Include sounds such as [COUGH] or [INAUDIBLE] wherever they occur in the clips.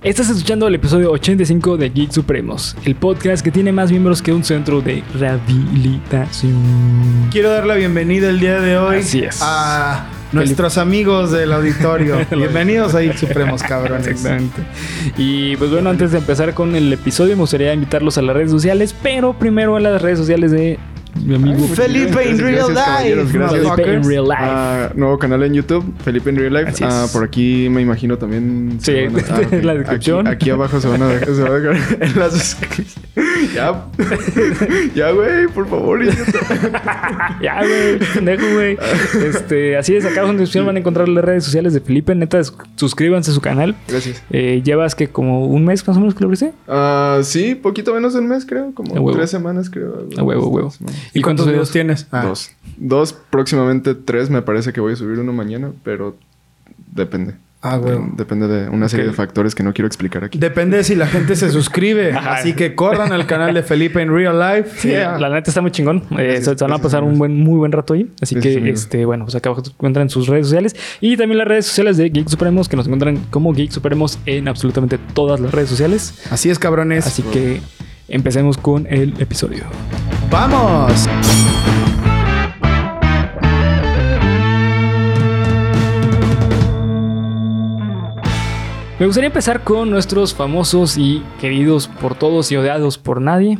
Estás escuchando el episodio 85 de Geek Supremos, el podcast que tiene más miembros que un centro de rehabilitación. Quiero dar la bienvenida el día de hoy Así es. a nuestros amigos del auditorio. [LAUGHS] Bienvenidos a Geek Supremos, cabrones. Exactamente. Y pues bueno, antes de empezar con el episodio, me gustaría invitarlos a las redes sociales, pero primero a las redes sociales de mi amigo Felipe in real life. gracias. Felipe in real life. Ah, nuevo canal en YouTube, Felipe en Real Life. Ah, por aquí me imagino también. Sí, a- [LAUGHS] ah, en la descripción. Aquí, aquí abajo se van a dejar, se van a dejar en las Ya. [LAUGHS] ya, güey, por favor. [LAUGHS] ya, güey, pendejo, güey. Este, así es, acá abajo en la descripción van a encontrar las redes sociales de Felipe. Neta, suscríbanse a su canal. Gracias. Eh, llevas que como un mes más o menos que lo abriste. Ah, sí, poquito menos de un mes, creo. Como tres semanas, creo. A huevo, a huevo. Semanas. ¿Y cuántos videos tienes? Ah. Dos. Dos, próximamente tres. Me parece que voy a subir uno mañana, pero depende. Ah, güey. Depende de una serie de factores que no quiero explicar aquí. Depende de si la gente se suscribe. [LAUGHS] Así que corran al canal de Felipe in real life. Sí, Yeah. la neta está muy chingón. Eh, se, se van a pasar un buen, muy buen rato ahí. Así Gracias, que, amigos. este, bueno, pues acá abajo encuentran sus redes sociales y también las redes sociales de Geek Supremos, que nos encuentran como Geek Supremos en absolutamente todas las redes sociales. Así es, cabrones. Así que empecemos con el episodio. ¡Vamos! Me gustaría empezar con nuestros famosos y queridos por todos y odiados por nadie.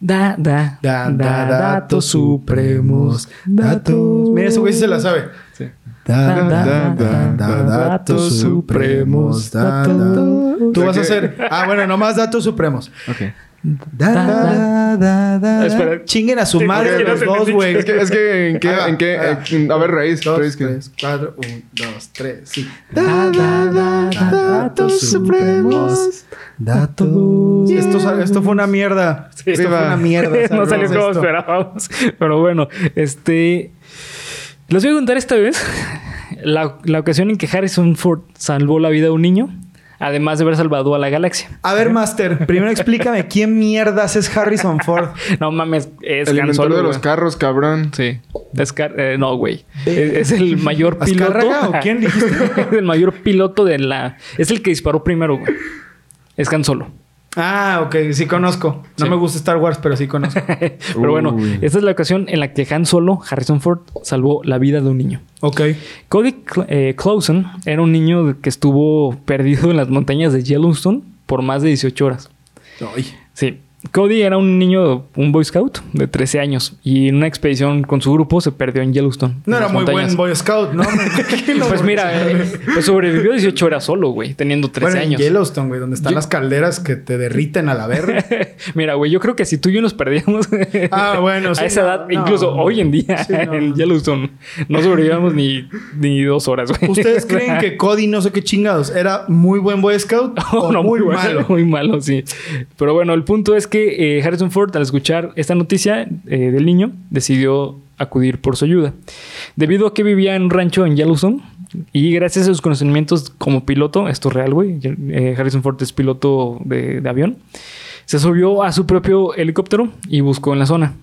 Da, da, Da, da, datos supremos. Datos. Mira, ese güey se la sabe. Sí. Da, da, da, da, datos supremos. Da, da. Tú vas a hacer. Ah, bueno, nomás datos supremos. Ok. Da, da, da, da. Espera. Chinguen a su Sí, madre los dos, güey. Es que, es que, ¿en qué? ¿En qué? eh, a ver, raíz. Dos, raíz que- tres, cuatro, un, dos, tres, sí. Da, da, da, da, datos supremos. Datos. Esto, esto fue una mierda. Sí. Esto fue una mierda. [LAUGHS] no salió como esto. esperábamos. Pero bueno, este. Les voy a contar esta vez la, la ocasión en que Harrison Ford salvó la vida de un niño, además de haber salvado a la galaxia. A ver, Master, primero explícame quién mierdas es Harrison Ford. [LAUGHS] No mames, es El inventor Solo, de los carros, cabrón. Sí. Es Car- eh, no, güey. Es, es el mayor piloto. ¿Azcárraga o quién dijiste? [LAUGHS] es el mayor piloto de la. Es el que disparó primero, güey. Es Han Solo. Ah, ok, sí conozco. No Sí. me gusta Star Wars, pero sí conozco. [LAUGHS] Pero bueno, Uy. esta es la ocasión en la que Han Solo, Harrison Ford, salvó la vida de un niño. Ok. Cody eh, Clausen era un niño que estuvo perdido en las montañas de Yellowstone por más de 18 horas. Sí. Cody era un niño, un Boy Scout de 13 años y en una expedición con su grupo se perdió en Yellowstone. No en era muy montañas. buen Boy Scout, ¿no? [LAUGHS] Pues mira, eh, pues sobrevivió 18 horas solo, güey, teniendo 13 Bueno, en años. Yellowstone, güey, donde están Yo- las calderas que te derriten a la verga. [LAUGHS] Mira, güey, yo creo que si tú y yo nos perdíamos [LAUGHS] Ah, bueno, sí, a esa no, edad, no. incluso hoy en día Sí, en Yellowstone, no sobrevivíamos ni, ni dos horas, güey. ¿Ustedes creen que Cody, no sé qué chingados, era muy buen Boy Scout o Oh, no, muy, bueno, malo? Muy malo, sí. Pero bueno, el punto es que eh, Harrison Ford, al escuchar esta noticia eh, del niño, decidió acudir por su ayuda. Debido a que vivía en un rancho en Yellowstone y gracias a sus conocimientos como piloto, esto es real, güey, eh, Harrison Ford es piloto de, avión, se subió a su propio helicóptero y buscó en la zona.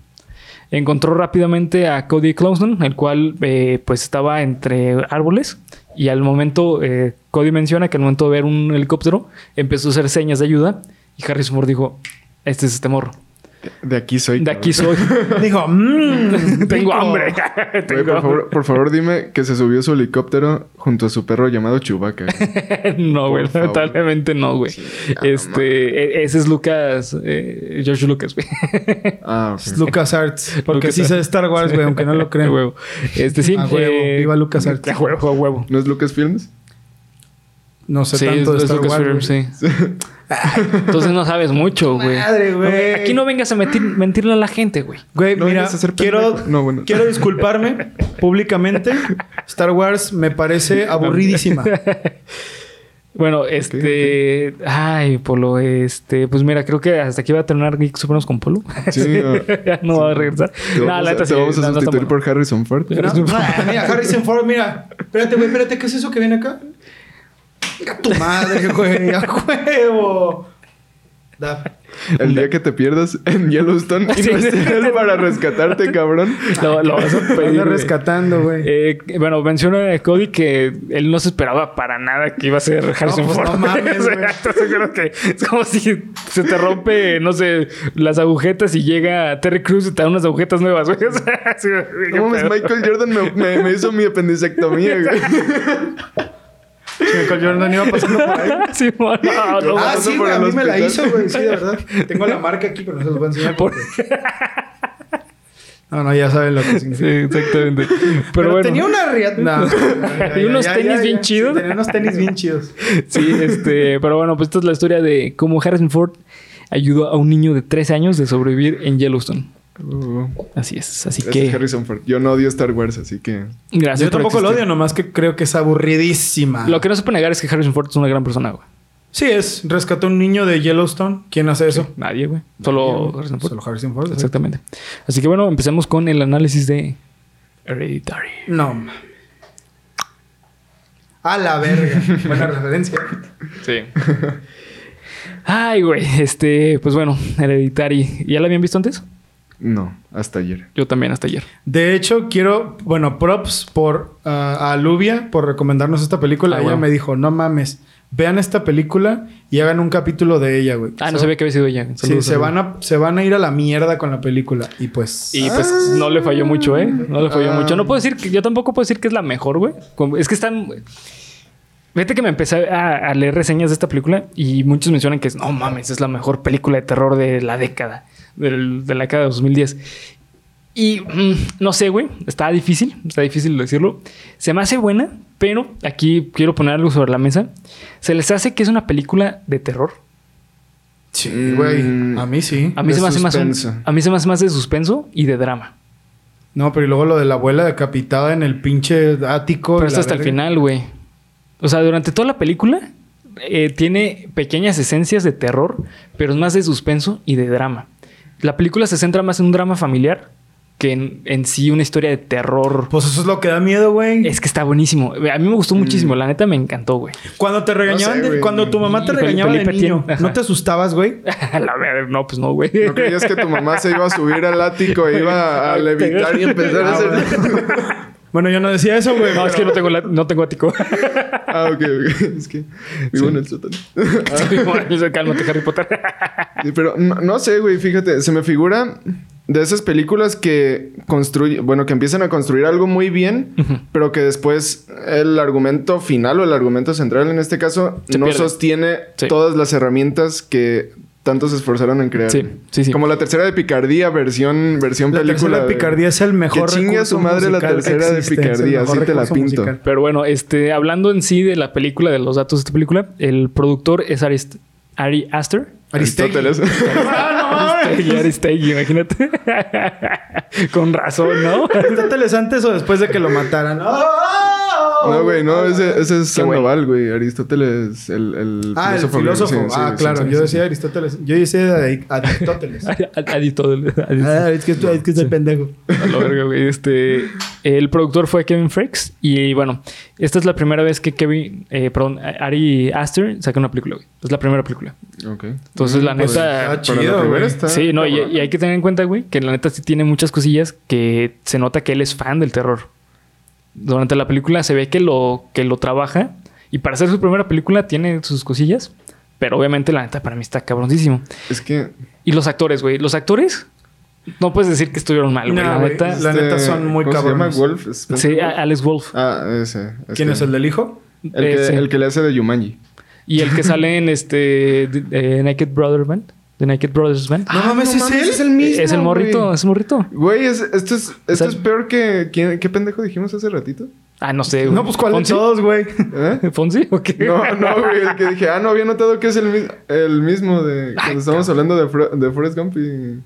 Encontró rápidamente a Cody Clausen, el cual eh, pues estaba entre árboles. Y al momento, Cody menciona que al momento de ver un helicóptero, empezó a hacer señas de ayuda. Y Harrison Ford dijo: Este es este morro. De aquí soy. De aquí soy. [LAUGHS] Dijo, mmm, Tengo hambre. [LAUGHS] Por, hambre. favor, por favor, dime que se subió su helicóptero junto a su perro llamado Chewbacca. [LAUGHS] no, güey. Lamentablemente no, güey. ah, este, e- ese es Lucas, eh, George Lucas, güey. Ah, ok. Lucas Arts. Porque Lucas sí sé de Arts. Star Wars, güey, aunque no lo crean. huevo. Este sí. A huevo. Viva LucasArts. A huevo, a huevo. ¿No es Lucasfilms? No sé Sí, tanto de es Star Wars. Lucasfilm, güey. sí. Entonces no sabes mucho, güey. Madre, güey. Aquí no vengas a mentir- mentirle a la gente, güey. Güey, No mira, vengas a ser quiero. No, bueno. quiero disculparme [LAUGHS] públicamente. Star Wars me parece aburridísima. [LAUGHS] Bueno, este. Ay, Polo, este. Pues mira, creo que hasta aquí va a terminar Geek Supremos con Polo. Sí, [LAUGHS] no. ya no va a regresar. Te No, vamos, la a, te sí, vamos a no, no está sustituir bueno. por Harrison Ford. ¿No? Mira, Harrison Ford, mira. Espérate, güey, espérate, ¿qué es eso que viene acá? Venga, tu madre, güey, a huevo. Da. El día que te pierdas en Yellowstone y [LAUGHS] Sí. no estés para rescatarte, cabrón. Lo, lo vas a pedir. Rescatando, güey. Eh, bueno, menciona a Cody que él no se esperaba para nada que iba a ser Harrison pues Ford. no mames, [LAUGHS] O sea, güey. [LAUGHS] entonces creo que es como si se te rompe, no sé, las agujetas y llega Terry Crews y te da unas agujetas nuevas, güey. O sea, No mames. Michael Jordan me, me- me hizo mi apendicectomía, güey. Michael Jordan iba pasando por ahí. [LAUGHS] Sí, no, no, no, ah, sí, güey. A mí me la hizo, güey. Sí, de [LAUGHS] verdad. Tengo la marca aquí, pero no se los voy a enseñar. porque- [LAUGHS] No, no, ya saben lo que significa. Sí, exactamente. Pero, Pero, bueno. tenía una riata. No, Y unos tenis bien chidos. tenía unos tenis bien chidos. Sí, este, pero bueno, pues esta es la historia de cómo Harrison Ford ayudó a un niño de 13 años de sobrevivir en Yellowstone. Uh, Así es, así que Harrison Ford. Yo no odio Star Wars, así que... gracias Yo tampoco lo odio, nomás que creo que es aburridísima. Lo que no se puede negar es que Harrison Ford es una gran persona, güey. Sí, es. Rescató a un niño de Yellowstone. ¿Quién hace eso? Nadie, güey. Solo Harrison Ford. Solo Harrison Ford. Exactamente. Así que bueno, empecemos con el análisis de Hereditary. No. A la verga. Buena [LAUGHS] referencia. Sí. Ay, güey. Este, pues bueno, Hereditary. ¿Ya la habían visto antes? No, hasta ayer. Yo también, hasta ayer. De hecho, quiero, bueno, props por ah, a Luvia por recomendarnos esta película. Ah, ella bueno. me dijo, no mames, vean esta película y hagan un capítulo de ella, güey. Ah, no Se- sabía que había sido ella. Sí, Saludos, se van, a, se van a ir a la mierda con la película. Y pues... Y pues no le falló mucho, ¿eh? No le falló Ah. mucho. No puedo decir que... Yo tampoco puedo decir que es la mejor, güey. Es que están... Fíjate que me empecé a, a leer reseñas de esta película y muchos mencionan que es... No mames, es la mejor película de terror de la década. Del- de la década de 2010. Y mm, no sé, güey. Está difícil. Está difícil decirlo. Se me hace buena, pero aquí quiero poner algo sobre la mesa. Se les hace que es una película de terror. Sí, güey. Mm, A mí sí. A mí, se me hace más un- a mí se me hace más de suspenso y de drama. No, pero y luego lo de la abuela decapitada en el pinche ático. Pero la hasta el final, güey. O sea, durante toda la película eh, tiene pequeñas esencias de terror, pero es más de suspenso y de drama. La película se centra más en un drama familiar que en, en sí una historia de terror. Pues eso es lo que da miedo, güey. Es que está buenísimo. A mí me gustó muchísimo. La neta me encantó, güey. Cuando te regañaban, No sé, de- cuando tu mamá te regañaba de niño. ¿no te asustabas, güey? [LAUGHS] la verdad, no, pues no, güey. ¿No creías que tu mamá se iba a subir al ático e iba a levitar y empezar a Ah, hacer... [LAUGHS] Bueno, yo no decía eso, güey. No, es que no tengo, la- no tengo ático. ah, ok, ok. Es que vivo en el sótano. Cálmate, Harry Potter. Sí, pero no, no sé, güey, fíjate, se me figura de esas películas que construyen, bueno, que empiezan a construir algo muy bien, pero que después el argumento final o el argumento central en este caso Se no pierde. sostiene Sí. todas las herramientas que tanto se esforzaron en crear. Sí, sí, sí. Como la tercera de Picardía, versión, versión La película. tercera de Picardía es el mejor Que chingue a su madre la tercera de existe, Picardía, así te la pinto. musical. Pero bueno, este, hablando en sí de la película, de los datos de esta película, el productor es Arist- Ari Aster. Aristóteles. Aristegui, Aristegui, imagínate. [LAUGHS] Con razón, ¿no? ¿Aristóteles antes o después de que lo mataran? [LAUGHS] No, güey, no, ese, ese es. Sandoval, güey. Aristóteles, el, el Ah, el filósofo. Sí, sí, ah, sí, claro. sí, yo sí. decía Aristóteles. Yo decía de Aristóteles. [LAUGHS] Aristóteles. ah, es que, es que soy pendejo. A la verga, güey. Este, el productor fue Kevin Frakes. Y bueno, esta es la primera vez que Kevin, eh, perdón, Ari Aster saca una película, güey. Es la primera película. Ok. Entonces, la Pues, neta. está para chido, la primera está Sí, no, y hay que tener en cuenta, güey, que la neta sí tiene muchas cosillas que se nota que él es fan del terror. Durante la película se ve que lo, que lo trabaja. Y para hacer su primera película tiene sus cosillas. Pero obviamente, la neta, para mí está cabroncísimo. Es que Y los actores, güey. Los actores, no puedes decir que estuvieron mal, güey. No, la neta. La neta son muy ¿cómo se llama? cabrones. Wolf. Spencer Sí, Alex Wolf. Ah, ese. ¿Quién que- es el del hijo? El que, sí. el que le hace de Yumanji. Y el que sale en [LAUGHS] este de- eh, Naked Brother Band. The Naked Brothers Band. No mames, ¿es él? Es el mismo. es el morrito, güey. es el morrito. Güey, es- esto, es, esto sea- es peor que. ¿quién- ¿Qué pendejo dijimos hace ratito? Ah, no sé. güey. No, pues ¿cuál ¿Fonsi? de todos, güey? ¿Eh? ¿Fonsi o qué? No, no, güey. El que dije, ah, no había notado que es el, el mismo de. Cuando Ay, estábamos hablando de, Fre- de Forrest Gump y.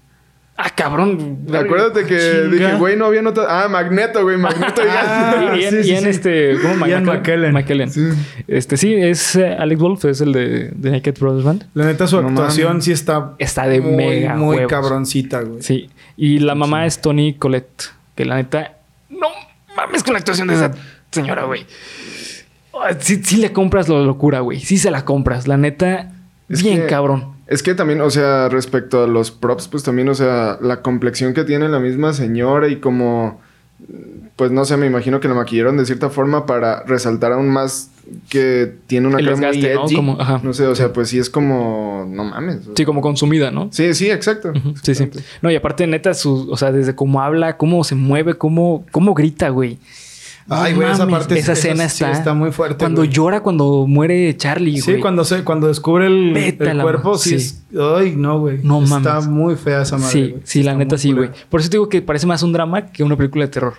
Ah, cabrón. Acuérdate que Chinga. dije, güey, no había notado. Ah, Magneto, güey, Magneto Ah, Y, y, [LAUGHS] sí, y sí, en sí. este. ¿Cómo? Ian McKellen. McKellen. Sí. Este sí, es eh, Alex Wolf, es el de, de Naked Brothers Band. La neta, su No actuación sí está... Está de muy, mega Muy huevos. cabroncita, güey. Sí. Y la mamá es Tony Colette. Que la neta. No mames con la actuación de esa señora, güey. Ah, Sí, sí le compras la locura, güey. Sí se la compras. La neta, Es bien que- cabrón. Es que también, o sea, respecto a los props, pues también, o sea, la complexión que tiene la misma señora y como, pues no sé, me imagino que la maquillaron de cierta forma para resaltar aún más que tiene una cara muy edgy. Como- ajá. No sé, o sea, pues sí es como, no mames. Sí, como consumida, ¿no? Sí, sí, exacto. Sí, sí. No, y aparte, neta, su, o sea, desde cómo habla, cómo se mueve, cómo, cómo grita, güey. Ay, güey, esa parte Esa escena sí está. está muy fuerte, Cuando güey. llora, cuando muere Charlie, Sí, güey. cuando se, cuando descubre el, cuerpo, sí, sí. es. Ay, no, güey. No Está mames. muy fea esa madre. Sí, güey. sí, la Está neta sí, güey. Por eso te digo que parece más un drama que una película de terror.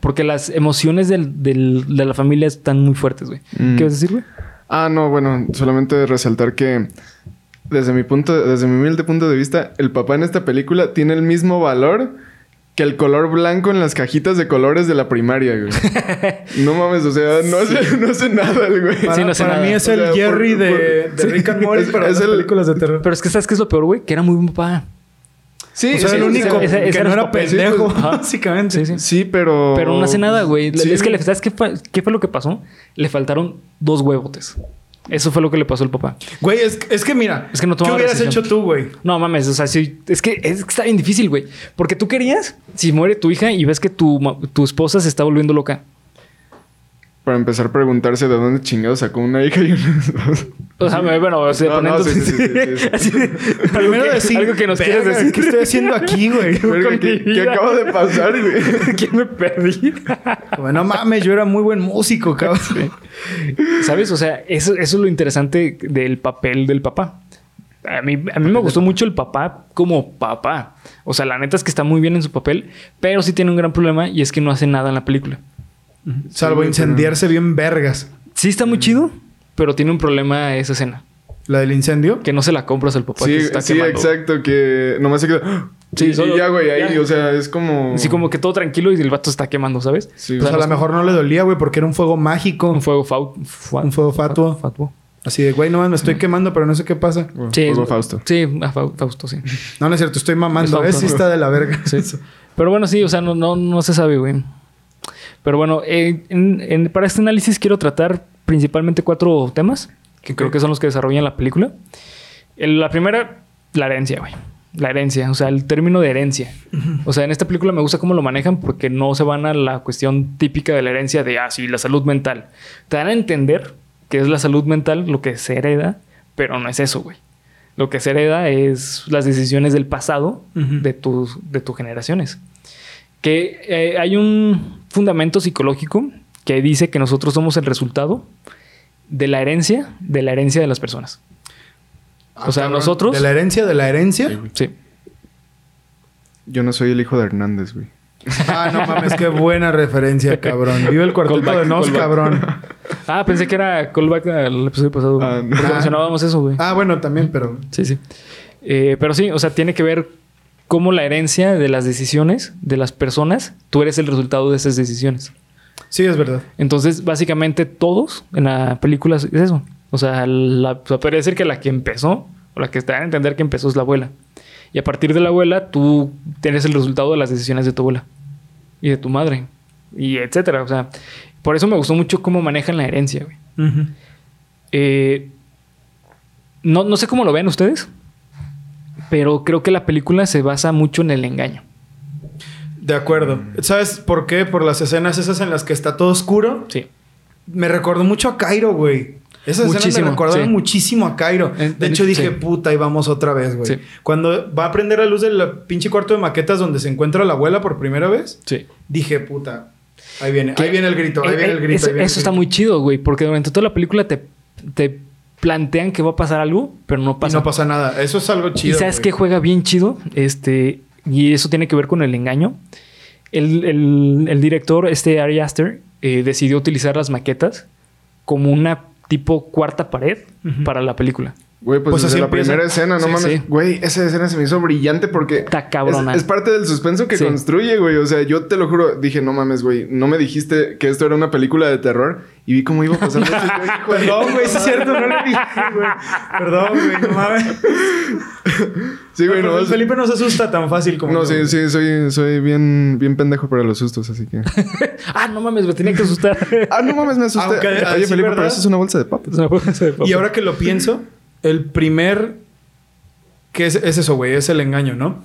Porque las emociones del, del- de la familia están muy fuertes, güey. Mm. ¿Qué vas a decir, güey? Ah, no, bueno, solamente resaltar que desde mi punto, desde mi humilde punto de vista, el papá en esta película tiene el mismo valor que el color blanco en las cajitas de colores de la primaria, güey. [LAUGHS] no mames, o sea, no hace, no hace nada el güey. Para, Sí, no sé para nada. mí es O el sea, Jerry por- de, por- de sí, Rick and Morty para las el- películas de terror. Pero es que, ¿sabes qué es lo peor, güey? Que era muy buen papá. Sí, o sea, sí, el sí, único sí. ese- ese que era no era papel. pendejo, Sí, pues, ajá. básicamente. Sí, sí. Sí, pero... Pero no hace nada, güey. Sí. Es que, le, ¿sabes qué fue, qué fue lo que pasó? Le faltaron dos huevotes. Eso fue lo que le pasó al papá. Güey, es, es que mira, Es que no ¿qué hubieras decisión. hecho tú, güey? No mames, o sea, sí, es que es que está bien difícil, güey. Porque tú querías, si muere tu hija y ves que tu, tu esposa se está volviendo loca. Para empezar a preguntarse de dónde chingados sacó una hija y una [LAUGHS] esposa. O sea, bueno, o sea, No, sí, sí, sí, [LAUGHS] [LAUGHS] Primero algo que- decir, algo que nos "Verga, quieres decir. ¿Qué estoy haciendo aquí, güey? ¿qué, mi qué acaba de pasar, güey? ¿Quién me perdí? Bueno, mames, yo era muy buen músico, cabrón. ¿Sabes? O sea, eso, eso es lo interesante del papel del papá. A mí, a mí me gustó mucho el papá como papá. O sea, la neta es que está muy bien en su papel, pero sí tiene un gran problema y es que no hace nada en la película. Salvo incendiarse bien vergas. Sí está muy chido, pero tiene un problema esa escena. La del incendio. Que no se la compras al papá Sí, que se está sí, quemando. exacto, que nomás se queda... Sí, Sí, solo- y ya, güey, ahí, ya. o sea, es como... Así como que todo tranquilo y el vato está quemando, ¿sabes? Sí, Pues O sea, a lo no- mejor no le dolía, güey, porque era un fuego mágico. Un fuego fau- Un fuego fatuo. fatuo. Así de, güey, nomás me estoy quemando, pero no sé qué pasa. Bueno, Sí, fuego es- Fausto. Sí, a Fau- Fausto, sí. No, no es cierto, estoy mamando. Es Es sí Fausto. está de la verga. Sí. Pero bueno, sí, o sea, no, no, no se sabe, güey. Pero bueno, eh, en- en- para este análisis quiero tratar principalmente cuatro temas, que creo que son los que desarrollan la película. El- la primera, la herencia, güey. La herencia, o sea, el término de herencia. O sea, en esta película me gusta cómo lo manejan porque no se van a la cuestión típica de la herencia de, ah, sí, la salud mental. Te dan a entender que es la salud mental lo que se hereda, pero no es eso, güey. Lo que se hereda es las decisiones del pasado de, tus, de tus generaciones. Que eh, hay un fundamento psicológico que dice que nosotros somos el resultado de la herencia, de la herencia de las personas. O sea, Cabrón. nosotros... De la herencia, de la herencia. Sí. Yo no soy el hijo de Hernández, güey. Ah, no mames, qué buena referencia, cabrón. Vive el cuarteto Callback, de Nos, callback. cabrón. Ah, pensé que era callback al episodio pasado. Ah, no. Ah. mencionábamos eso, güey. Ah, bueno, también, pero. Sí, sí. Eh, pero sí, o sea, tiene que ver cómo la herencia de las decisiones de las personas, tú eres el resultado de esas decisiones. Sí, es verdad. Entonces, básicamente todos en la película es eso. O sea, la, o sea, decir que la que empezó, o la que te dan a entender que empezó es la abuela. Y a partir de la abuela, tú tienes el resultado de las decisiones de tu abuela y de tu madre, y etcétera. O sea, por eso me gustó mucho cómo manejan la herencia, güey. Eh, no, no sé cómo lo ven ustedes, pero creo que la película se basa mucho en el engaño. De acuerdo. ¿Sabes por qué? Por las escenas esas en las que está todo oscuro. Sí. Me recordó mucho a Cairo, güey. Esas escenas Muchísimo, me recordaron sí. muchísimo a Cairo. De hecho, dije, sí. puta, ahí vamos otra vez, güey. Sí. Cuando va a prender la luz del pinche cuarto de maquetas donde se encuentra la abuela por primera vez, Sí. dije, puta, ahí viene, ahí viene el grito, ahí Eh, viene eh, el grito. Eso, ahí viene el eso está muy chido, güey, porque durante toda la película te, te plantean que va a pasar algo, pero no Y pasa. no pasa nada. Eso es algo Y chido. sabes güey. que juega bien chido, este, y eso tiene que ver con el engaño. El, el- el director, este Ari Aster, eh, decidió utilizar las maquetas como una tipo cuarta pared para la película. Güey, pues, Pues desde así la empieza. primera escena, no Sí, mames. sí. Güey, esa escena se me hizo brillante porque... Está cabrona. Es, es parte del suspenso que Sí. construye, güey. O sea, yo te lo juro, dije, no mames, güey. No me dijiste que esto era una película de terror y vi cómo iba hijo [LAUGHS] de- Perdón, güey, sí es cierto, no le dije, güey. Perdón, güey, no mames. Sí, güey, Pero no. el Felipe no se asusta tan fácil como No, yo, sí, güey. sí, soy, soy bien, bien pendejo para los sustos, así que. [LAUGHS] ah, no mames, me tenía que asustar. ah, no mames, me asusté. Aunque, Oye, Felipe, ¿verdad? pero eso es una bolsa de papas. Y ahora que lo pienso, el primer que es, es eso, güey, es el engaño, ¿no?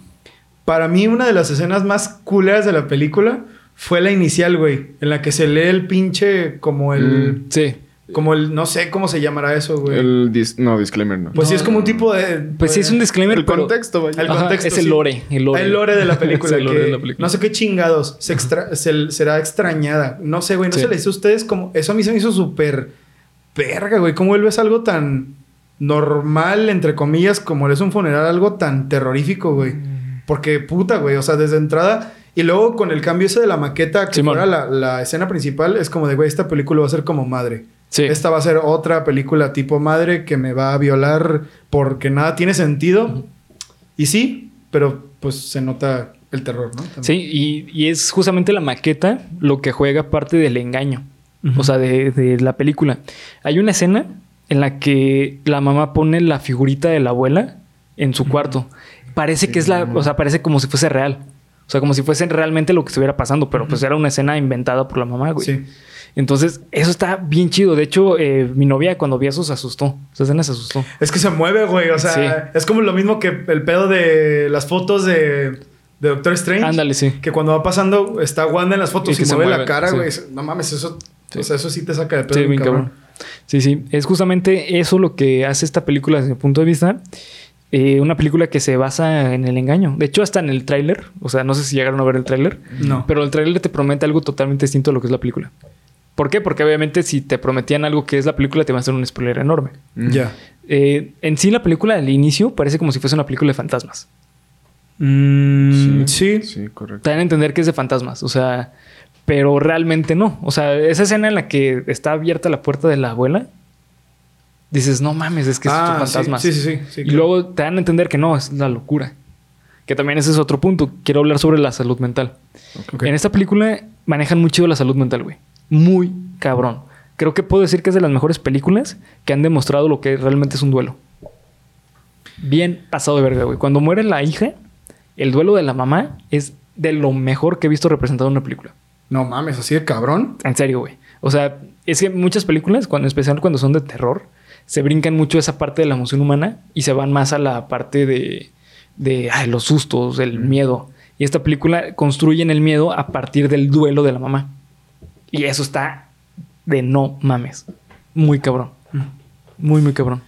Para mí, una de las escenas más culeras de la película fue la inicial, güey, en la que se lee el pinche como el. Mm. Sí. Como el. No sé cómo se llamará eso, güey. El dis- no, disclaimer no. Pues sí, es como un tipo de. Pues sí, es un disclaimer. el pero- contexto, vaya. El Ajá, contexto, es el lore. El lore, El lore de la [LAUGHS] película. Es el lore que de la película. No sé qué chingados. Se extra- se- será extrañada. No sé, güey. No Sí. se le dice a ustedes como. Eso a mí se me hizo súper. Verga, güey. ¿Cómo vuelves algo tan normal, entre comillas, como es un funeral, algo tan terrorífico, güey? Porque puta, güey. O sea, desde entrada. Y luego con el cambio ese de la maqueta, que Simón. fuera la, la escena principal, es como de, güey, esta película va a ser como madre. Sí. Esta va a ser otra película tipo madre que me va a violar porque nada tiene sentido. Y sí, pero pues se nota el terror, ¿no? También. Sí, y, y es justamente la maqueta lo que juega parte del engaño. O sea, de, de la película. Hay una escena en la que la mamá pone la figurita de la abuela en su cuarto. Parece que es la. O sea, parece como si fuese real. O sea, como si fuese realmente lo que estuviera pasando, pero pues era una escena inventada por la mamá, güey. Sí. Entonces, eso está bien chido. De hecho, eh, mi novia cuando vio eso se asustó. Esa escena se asustó. Es que se mueve, güey. O sea, Sí. es como lo mismo que el pedo de las fotos de, de Doctor Strange. Ándale, sí. Que cuando va pasando, está Wanda en las fotos Y y, que se mueve, la cara, sí. güey. No mames, eso, Sí. o sea, eso sí te saca de pedo. Sí, bien bien cabrón. Sí, sí. Es justamente eso lo que hace esta película desde mi punto de vista. Eh, una película que se basa en el engaño. De hecho, hasta en el tráiler. O sea, no sé si llegaron a ver el tráiler. No. Pero el tráiler te promete algo totalmente distinto a lo que es la película. ¿Por qué? Porque obviamente si te prometían algo que es la película, te va a hacer un spoiler enorme. Mm. Ya. Eh, en sí, la película al inicio parece como si fuese una película de fantasmas. Mm, sí. Sí, correcto. Te dan a entender que es de fantasmas. O sea, pero realmente no. O sea, esa escena en la que está abierta la puerta de la abuela, dices, no mames, es que es Ah, un fantasma. Sí, sí, sí. sí, y claro. luego te dan a entender que no, es la locura. Que también ese es otro punto. Quiero hablar sobre la salud mental. En esta película manejan muy chido la salud mental, güey. Muy cabrón. Creo que puedo decir que es de las mejores películas que han demostrado lo que realmente es un duelo. Bien pasado de verga, güey. Cuando muere la hija, el duelo de la mamá es de lo mejor que he visto representado en una película. No mames, así de cabrón. En serio, güey. O sea, es que muchas películas, cuando, en especial cuando son de terror, se brincan mucho esa parte de la emoción humana y se van más a la parte de, de ay, los sustos, el miedo. Y esta película construyen el miedo a partir del duelo de la mamá. Y eso está de no mames. Muy cabrón. Muy, muy cabrón.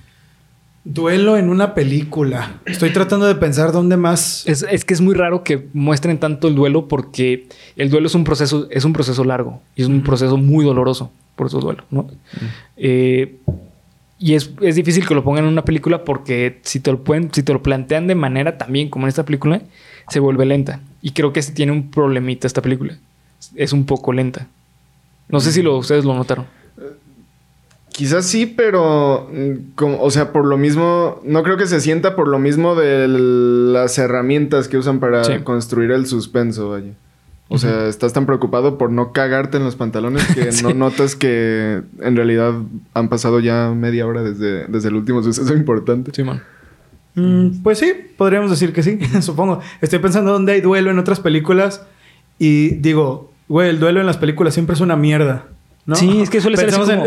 Duelo en una película. Estoy tratando de pensar dónde más. Es, es que es muy raro que muestren tanto el duelo porque el duelo es un proceso, es un proceso largo y es un proceso muy doloroso, por eso duelo, ¿no? Eh, y es, es difícil que lo pongan en una película porque si te lo pueden, si te lo plantean de manera también como en esta película, se vuelve lenta. Y creo que tiene un problemita esta película. Es un poco lenta. No sé si lo, ustedes lo notaron. Quizás sí, pero mm, como, o sea, por lo mismo, no creo que se sienta por lo mismo de las herramientas que usan para Sí. construir el suspenso, vaya. O sea, estás tan preocupado por no cagarte en los pantalones que [LAUGHS] Sí. no notas que en realidad han pasado ya media hora desde, desde el último suceso importante. Sí, man. Mm, pues sí, podríamos decir que sí, [LAUGHS] supongo. Estoy pensando dónde hay duelo en otras películas y digo, güey, el duelo en las películas siempre es una mierda. ¿No? Sí, es que suele ser así en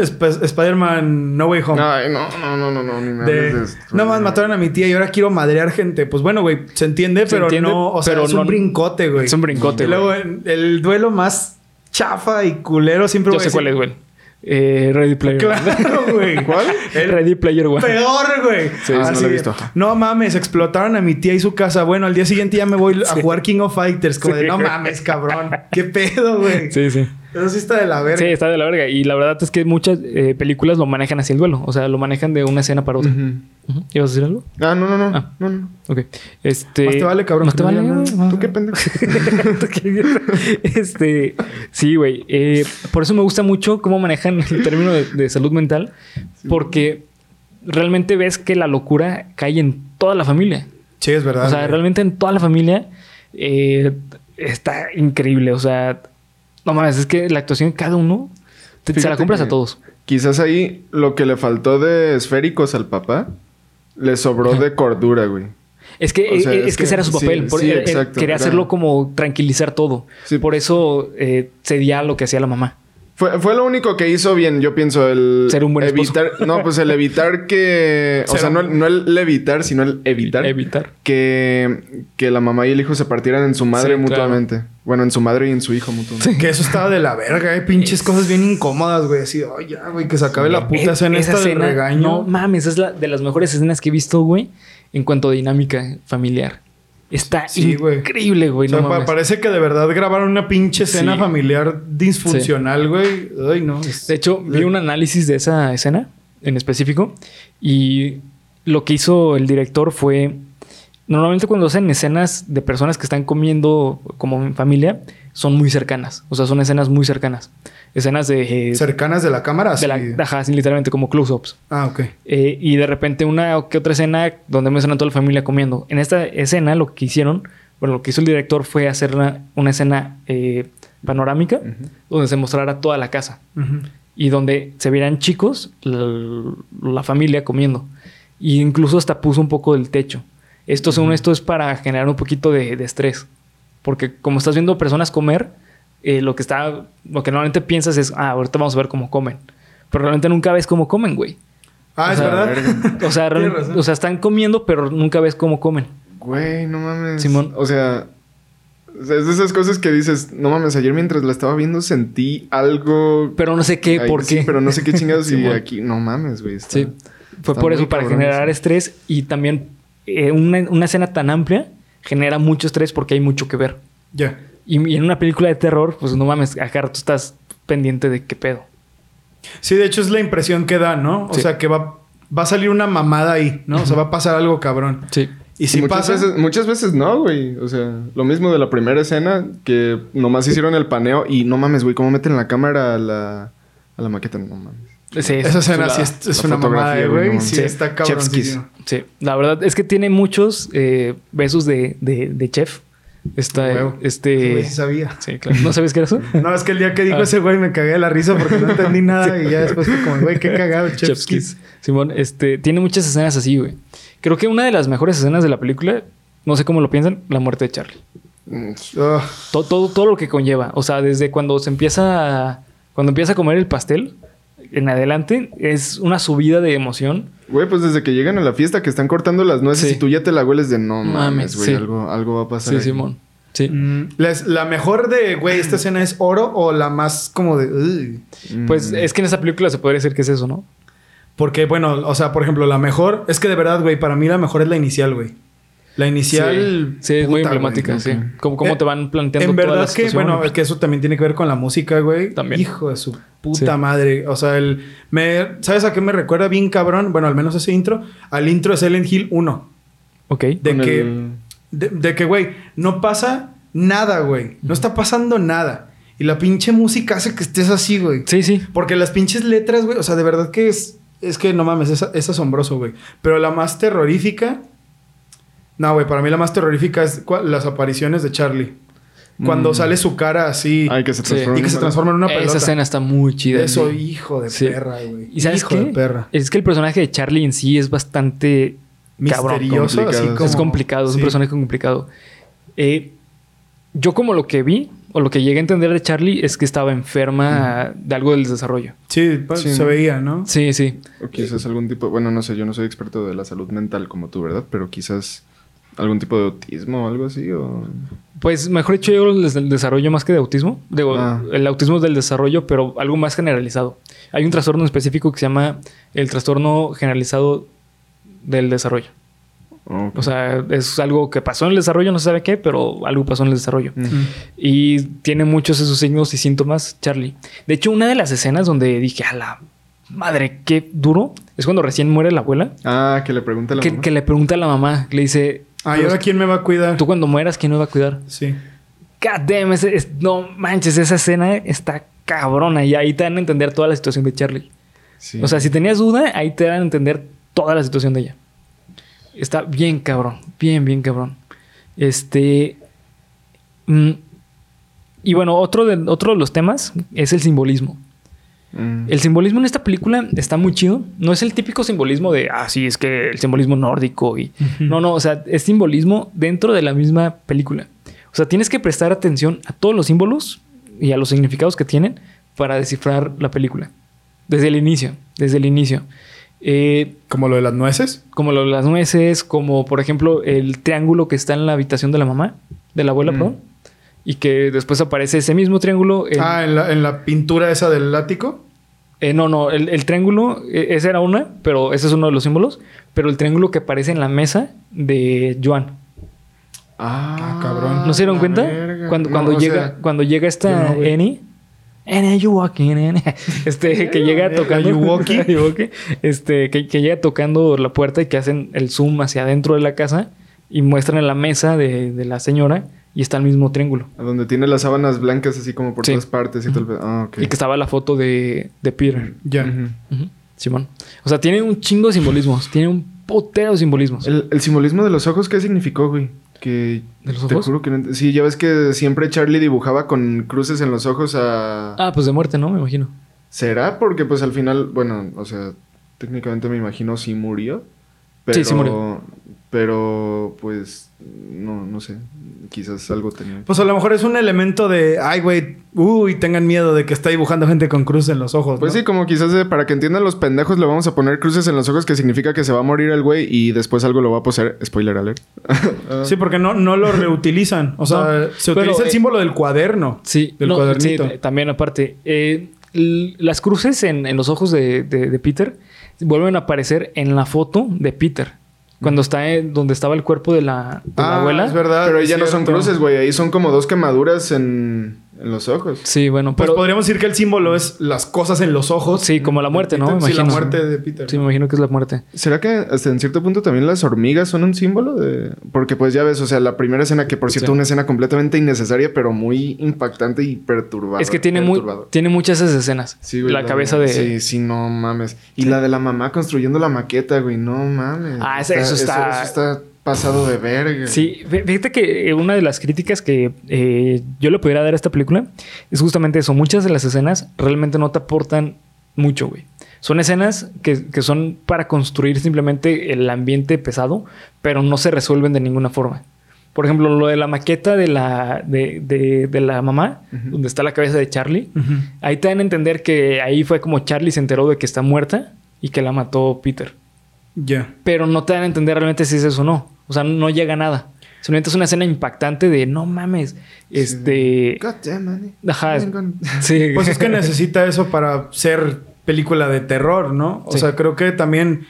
Spider-Man No Way Home. Ay, no, no, no, no, no, ni me De, hables de esto. no más mataron a mi tía y ahora quiero madrear gente. Pues bueno, güey, se entiende, Se pero entiende, no. O sea, pero es un no- brincote, güey. Es un brincote, Y güey. luego el duelo más chafa y culero siempre Yo voy a sé cuál es, decir- güey. Eh, Ready Player One. Claro, güey. [LAUGHS] ¿Cuál? El Ready Player One. peor, güey. Sí, Ah, no lo he visto. No mames, explotaron a mi tía y su casa. Bueno, al día siguiente ya me voy a [LAUGHS] jugar King of Fighters. Como Sí. de, no mames, cabrón. ¿Qué pedo, güey? Sí, sí. Eso sí está de la verga. Sí, está de la verga. Y la verdad es que muchas eh, películas lo manejan hacia el duelo. O sea, lo manejan de una escena para otra. Ujú. Ujú. ¿Ibas a decir algo? Ah, no, no, no. Ah. No, no. Ok. Este... Más te vale, cabrón, Más te no vale, nada. ¿Tú qué pendejo? [LAUGHS] este... Sí, güey. Eh, por eso me gusta mucho cómo manejan el término de, de salud mental. Porque realmente ves que la locura cae en toda la familia. Sí, es verdad. O sea, güey. realmente en toda la familia eh, está increíble. O sea, no mames, es que la actuación de cada uno te- se la compras a todos. Quizás ahí lo que le faltó de esféricos al papá le sobró de cordura, güey. Es que, O sea, eh, es es que ese era su sí, papel. Por- sí, él- él exacto, quería hacerlo como tranquilizar todo. Sí. Por eso eh, cedía lo que hacía la mamá. Fue, fue lo único que hizo bien, yo pienso, el Ser un buen esposo. evitar, no, pues el evitar que, [LAUGHS] o Ser sea, no, el- no el evitar, sino el evitar, Evitar. que, que la mamá y el hijo se partieran en su madre Sí, mutuamente. Bueno, en su madre y en su hijo mutuamente. Que eso estaba de la verga, eh. Pinches cosas bien incómodas, güey. Así, ay, ya, güey, que se acabe la puta Eh, escena esa esta del escena, regaño. No mames, es la de las mejores escenas que he visto, güey, en cuanto a dinámica familiar. Está Sí, increíble, güey. O sea, no pa- mames. parece que de verdad grabaron una pinche escena Sí. familiar disfuncional, güey. Ay, no. De hecho, vi un análisis de esa escena en específico y lo que hizo el director fue... Normalmente cuando hacen escenas de personas que están comiendo como en familia, son muy cercanas. O sea, son escenas muy cercanas. Escenas de... eh, cercanas de la cámara. de la, así. ajá, sí, literalmente como close-ups. Ah, ok. Eh, y de repente una que otra escena donde a toda la familia comiendo. En esta escena lo que hicieron, bueno, lo que hizo el director fue hacer una, una escena eh, panorámica donde se mostrara toda la casa Ujú. y donde se vieran chicos, l- la, familia comiendo. Y incluso hasta puso un poco del techo. Esto, según esto, es para generar un poquito de, de estrés. Porque como estás viendo personas comer, eh, lo que está, lo que normalmente piensas es, ah, ahorita vamos a ver cómo comen. Pero realmente nunca ves cómo comen, güey. Ah, O es sea, verdad. [LAUGHS] [LAUGHS] O sea, real- o sea, están comiendo, pero nunca ves cómo comen. Güey, no mames. Simón. O sea, es de esas cosas que dices, no mames, ayer mientras la estaba viendo sentí algo. Pero no sé qué, Ay, por sí, qué. pero no sé qué chingados y [LAUGHS] aquí, no mames, güey. está- Sí. Fue por eso, para cabrón generar estrés. Y también eh, una, una escena tan amplia genera mucho estrés porque hay mucho que ver. Ya. Y, y en una película de terror, pues no mames, acá tú estás pendiente de qué pedo. Sí, de hecho es la impresión que da, ¿no? O Sí. sea, que va, va a salir una mamada ahí, ¿no? O sea, va a pasar algo cabrón. Sí. Y si muchas pasa... veces, muchas veces no, güey. O sea, lo mismo de la primera escena que nomás hicieron el paneo y no mames, güey, cómo meten la cámara a la, a la maqueta, no mames. Sí, Esa escena sí es, una mamada, güey, sí, mames. está cabrón. Sí, la verdad es que tiene muchos eh, besos de, de, de chef. Está, Huevo. este... sí sabía. Sí, claro. ¿No sabes qué era eso? [LAUGHS] No, es que el día que dijo Ah. ese güey me cagué de la risa porque no entendí nada [LAUGHS] y ya después fue como, güey, qué cagado, [LAUGHS] Chef's Chef's Kiss. Kiss. Simón, este, tiene muchas escenas así, güey. Creo que una de las mejores escenas de la película, no sé cómo lo piensan, la muerte de Charlie. Mm. Todo, todo, todo lo que conlleva. O sea, desde cuando se empieza a, cuando empieza a comer el pastel en adelante, es una subida de emoción. Güey, pues desde que llegan a la fiesta que están cortando las nueces Sí. y tú ya te la hueles de no Mames, güey, sí. algo, algo va a pasar. Sí, ahí. Simón. Sí. Mm, les- la mejor de, güey, esta escena es oro o la más como de... "Ugh"? Mm. Pues es que en esa película se podría decir que es eso, ¿no? Porque, bueno, o sea, por ejemplo, la mejor... Es que de verdad, güey, para mí la mejor es la inicial, güey. La inicial... Sí, sí, es muy emblemática, güey. sí. Como, cómo Eh, te van planteando En toda la verdad que, bueno, que eso también tiene que ver con la música, güey. También. Hijo de su puta Sí. madre. O sea, el... Me, ¿Sabes a qué me recuerda bien cabrón? Bueno, al menos ese intro. Al intro de Silent Hill 1. Ok. De Con que... el- De, de que, güey, no pasa nada, güey. No está pasando nada. Y la pinche música hace que estés así, güey. Sí, sí. Porque las pinches letras, güey, o sea, de verdad que es. Es que no mames, es, es asombroso, güey. Pero la más terrorífica. No, güey, para mí la más terrorífica es las apariciones de Charlie. Cuando Mm. sale su cara así Ay, que se Sí. y que se transforma en una pelota. Esa escena está muy chida. Eso, güey. hijo de Sí. perra, güey. ¿Y sabes hijo qué? de perra. Es que el personaje de Charlie en sí es bastante cabrón. Misterioso, así complicado. como. Es complicado, es Sí. un personaje complicado. Eh, yo como lo que vi, o lo que llegué a entender de Charlie, es que estaba enferma de algo del desarrollo. Sí, pues, Sí. se veía, ¿no? Sí, sí. O quizás algún tipo, bueno, no sé, yo no soy experto de la salud mental como tú, ¿verdad? Pero quizás algún tipo de autismo o algo así, o... Pues mejor dicho, yo el desarrollo más que de autismo. Digo, Ah. el autismo es del desarrollo, pero algo más generalizado. Hay un trastorno específico que se llama el trastorno generalizado del desarrollo. o- O sea, es algo que pasó en el desarrollo, no se sabe qué, pero algo pasó en el desarrollo. Y tiene muchos esos signos y síntomas, Charlie. De hecho, una de las escenas donde dije, a la madre, qué duro, es cuando recién muere la abuela. Ah, que le pregunta a la Que, mamá. que le pregunta a la mamá, le dice, Ah, ¿y ahora quién me va a cuidar? tú cuando mueras, ¿quién me va a cuidar? Sí. God damn, ese- es- no manches, esa escena está cabrona y ahí te dan a entender toda la situación de Charlie. Sí. O sea, si tenías duda, ahí te dan a entender toda la situación de ella. Está bien cabrón, bien, bien cabrón. Este... mm, y bueno, otro de, otro de los temas es el simbolismo. Mm. El simbolismo en esta película está muy chido. No es el típico simbolismo de, ah, sí, es que el simbolismo nórdico y... No, no, o sea, es simbolismo dentro de la misma película. O sea, tienes que prestar atención a todos los símbolos y a los significados que tienen para descifrar la película. Desde el inicio, desde el inicio. Eh, Como lo de las nueces. como lo de las nueces, como por ejemplo el triángulo que está en la habitación de la mamá, de la abuela, Mm. perdón. Y que después aparece ese mismo triángulo. en- Ah, en la, en la pintura esa del ático. eh, no, no, el, el triángulo, eh, esa era una, pero ese es uno de los símbolos. Pero el triángulo que aparece en la mesa de Joan. Ah, cabrón. ¿No se dieron cuenta? verga. Cuando, cuando llega, sea, cuando llega esta no. Annie. Annie, you walking, Annie. [LAUGHS] Este, que llega tocando. La [LAUGHS] Yuwoki. Este, que, que llega tocando la puerta y que hacen el zoom hacia adentro de la casa y muestran en la mesa de, de la señora y está el mismo triángulo. A donde tiene las sábanas blancas así como por Sí. todas partes y tal vez. Ah, ok. Y que estaba la foto de, de Peter. Ya. Ujú. Ujú, Simón. O sea, tiene un chingo de simbolismos. [LAUGHS] Tiene un potero de simbolismos. el, el simbolismo de los ojos, ¿qué significó, güey? Que ¿De los te ojos? juro que no Sí, ya ves que siempre Charlie dibujaba con cruces en los ojos a. Ah, pues de muerte, ¿no? Me imagino. ¿Será? Porque pues al final, bueno, o sea, técnicamente me imagino sí murió. Pero, Sí, sí murió. Pero, pues, no, no sé. Quizás algo tenía. Pues a lo mejor es un elemento de, ay, güey, uy, tengan miedo de que está dibujando gente con cruz en los ojos. Pues ¿no? sí, como quizás eh, para que entiendan los pendejos le vamos a poner cruces en los ojos que significa que se va a morir el güey y después algo lo va a poseer. Spoiler alert. [LAUGHS] Sí, porque no, no lo reutilizan. O sea, No, se pero, utiliza el eh, símbolo del cuaderno. Sí, Del no, cuadernito. sí, también aparte. Eh, las cruces en, en los ojos de, de- de Peter vuelven a aparecer en la foto de Peter. Cuando está en donde estaba el cuerpo de la, de la Ah, abuela. es verdad. Pero ahí ya no son cruces, güey. Ahí son como dos quemaduras en, en los ojos. Sí, bueno, Pues podríamos decir que el símbolo es las cosas en los ojos. Sí, como la muerte, ¿no? Me Sí, la imagino. muerte de Peter. sí, me imagino que es la muerte. ¿Será que hasta en cierto punto también las hormigas son un símbolo de...? Porque pues ya ves, o sea, la primera escena que por cierto Sí. una escena completamente innecesaria pero muy impactante y perturbadora. es que tiene, muy, tiene muchas esas escenas. Sí, güey, la cabeza de... Sí, sí, no mames. Y la de la mamá construyendo la maqueta, güey, no mames. Ah, eso está- Eso, está pasado de verga. Sí, fí- fíjate que eh, una de las críticas que eh, yo le pudiera dar a esta película es justamente eso. Muchas de las escenas realmente no te aportan mucho, güey. Son escenas que, que son para construir simplemente el ambiente pesado, pero no se resuelven de ninguna forma. Por ejemplo, lo de la maqueta de la, de, de- de la mamá, donde está la cabeza de Charlie, ahí te dan a entender que ahí fue como Charlie se enteró de que está muerta y que la mató Peter Ya. pero no te dan a entender realmente si es eso o no. O sea, no llega a nada. Simplemente es una escena impactante de no mames. Este. God damn, man. Ajá. [LAUGHS] Sí. Pues es que necesita eso para ser película de terror, ¿no? O Sí. sea, creo que también.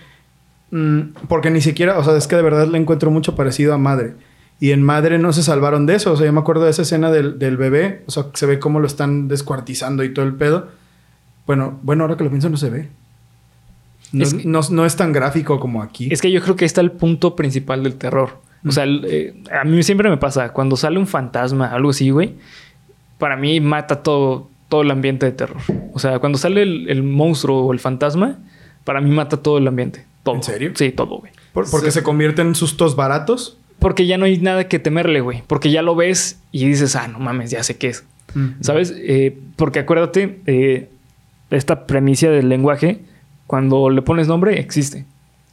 mm, porque ni siquiera. O sea, es que de verdad le encuentro mucho parecido a Madre. Y en Madre no se salvaron de eso. O sea, yo me acuerdo de esa escena del, del bebé. O sea, se ve cómo lo están descuartizando y todo el pedo. Bueno, bueno, ahora que lo pienso, no se ve. No Es es, que- no, no es tan gráfico como aquí. Es que yo creo que ahí está el punto principal del terror. O sea, el- eh, a mí siempre me pasa, cuando sale un fantasma, algo así, güey, para mí mata todo, todo el ambiente de terror. O sea, cuando sale el, el monstruo o el fantasma, para mí mata todo el ambiente. Todo. ¿En serio? Sí, todo, güey. Por- porque se convierten en sustos baratos. Porque ya no hay nada que temerle, güey. Porque ya lo ves y dices, ah, no mames, ya sé qué es. ¿Sabes? Eh, porque acuérdate, eh, esta premisa del lenguaje, cuando le pones nombre, existe.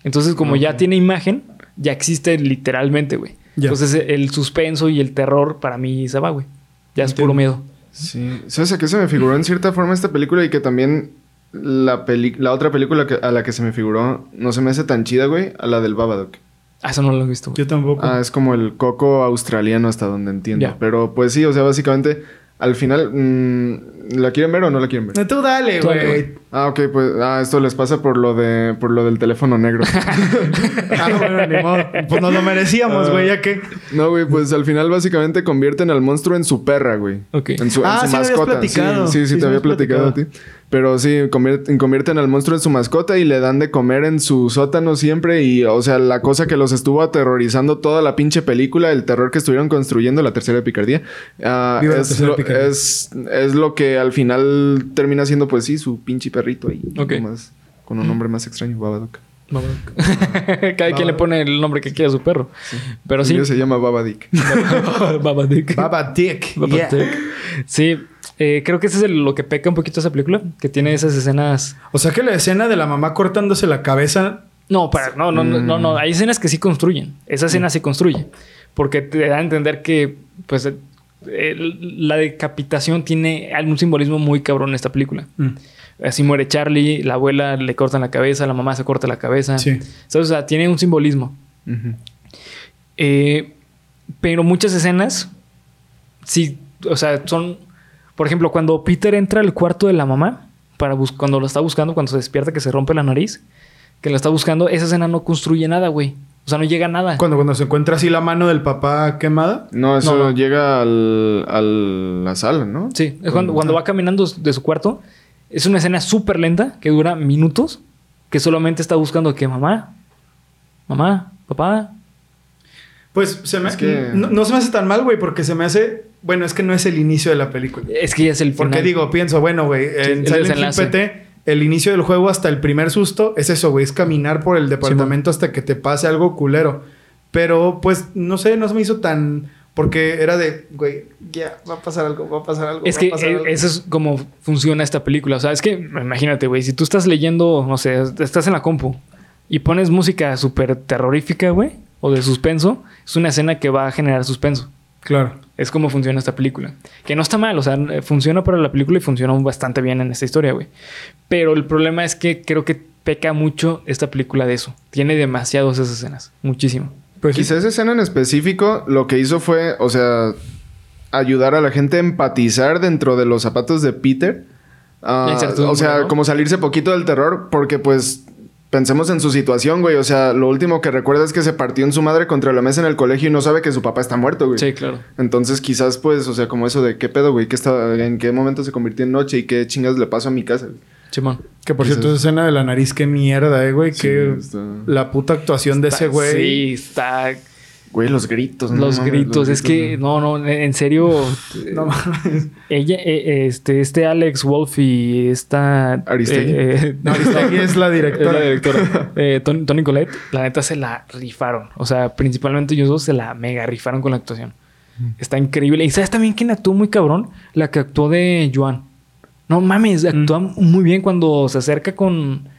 Entonces, como ya tiene imagen, ya existe literalmente, güey. Ya. Entonces, el suspenso y el terror para mí se va, güey. Ya es Entiendo. puro miedo. Sí. ¿Sabes a qué se me figuró en cierta forma esta película? Y que también la, peli la otra película que- a la que se me figuró no se me hace tan chida, güey, a la del Babadook. Ah, eso no lo he visto, güey. Yo tampoco. Ah, es como el coco australiano hasta donde entiendo. Ya. Pero pues sí, o sea, básicamente, al final, mm, ¿la quieren ver o no la quieren ver? Tú dale, güey. Ah, ok, pues ah, esto les pasa por lo de por lo del teléfono negro. [LAUGHS] Ah, bueno, ni modo. Pues nos lo merecíamos, Ah. güey, ya que. no, güey, pues al final básicamente convierten al monstruo en su perra, güey. Ok. En su, en Ah, su sí me habías mascota. platicado. Sí, sí, sí, te había platicado a ti. Pero sí, convier- convierten al monstruo en su mascota y le dan de comer en su sótano siempre. Y, o sea, la cosa que los estuvo aterrorizando toda la pinche película, el terror que estuvieron construyendo, la tercera picardía, ah, Viva la es, tercera lo, picardía. es, es lo que al final termina siendo, pues sí, su pinche perrito ahí. Ok. Más, con un nombre más extraño, Babadook. Babadook. [LAUGHS] Cada quien le pone el nombre que quiera a su perro. Pero El sí. se llama Babadik. Babadook. Baba Dick. Baba yeah. Sí, eh, creo que eso es el- lo que peca un poquito esa película, que tiene esas escenas. O sea que la escena de la mamá cortándose la cabeza. No, para, no, no, no, no, no, hay escenas que sí construyen. Esa escena sí construye. Porque te da a entender que, pues, eh, la decapitación tiene algún simbolismo muy cabrón en esta película. Mm. Así muere Charlie, la abuela le cortan la cabeza, la mamá se corta la cabeza. Sí. ¿Sabes? O sea, tiene un simbolismo. Eh, pero muchas escenas, sí, o sea, son, por ejemplo, cuando Peter entra al cuarto de la mamá, para cuando lo está buscando, cuando se despierta que se rompe la nariz, que lo está buscando, esa escena no construye nada, güey. O sea, no llega a nada. Cuando, cuando se encuentra así la mano del papá quemada. No, eso No, no. llega al, al- la sala, ¿no? Sí, es cuando, cuando va caminando de su cuarto, es una escena súper lenta que dura minutos, que solamente está buscando que mamá, mamá, papá. Pues se me... Es que- no, no se me hace tan mal, güey, porque se me hace... Bueno, es que no es el inicio de la película. Es que ya es el final. Porque digo, pienso, bueno, güey, en el Silent Hill. PT, el inicio del juego hasta el primer susto es eso, güey, es caminar por el departamento hasta que te pase algo culero. Pero, pues, no sé, no se me hizo tan... Porque era de, güey, ya, va a pasar algo, va a pasar algo. Es va que a pasar algo. eso es como funciona esta película. O sea, es que imagínate, güey, si tú estás leyendo, no sé, estás en la compu y pones música súper terrorífica, güey, o de suspenso, es una escena que va a generar suspenso. Claro. Es como funciona esta película. Que no está mal, o sea, funciona para la película y funciona bastante bien en esta historia, güey. Pero el problema es que creo que peca mucho esta película de eso. Tiene demasiadas esas escenas, muchísimo. Pues sí. Quizá esa escena en específico lo que hizo fue, o sea, ayudar a la gente a empatizar dentro de los zapatos de Peter. Incertidumbre, o sea, ¿no? como salirse poquito del terror, porque pues pensemos en su situación, güey. O sea, lo último que recuerda es que se partió en su madre contra la mesa en el colegio y no sabe que su papá está muerto, güey. Sí, claro. Entonces quizás pues, o sea, como eso de qué pedo, güey, ¿Qué está, en qué momento se convirtió en noche y qué chingas le pasó a mi casa. güey? Simón. Que por Quizás- cierto, esa escena de la nariz, qué mierda, eh, güey. Sí, que está- la puta actuación de ese güey. Sí, está. Güey, los gritos, ¿no? Los gritos, los es que, no, no, en serio. [LAUGHS] No mames. Ella, eh, este, este Alex Wolf y esta. Aristegui. eh, eh, No, Aristegui es la directora. [LAUGHS] Es la directora. [LAUGHS] Eh, Tony, Tony Collette, la neta se la rifaron. O sea, principalmente ellos dos se la mega rifaron con la actuación. Está increíble. ¿Y sabes también quién actuó muy cabrón? La que actuó de Joan. No mames, actúa muy bien cuando se acerca con,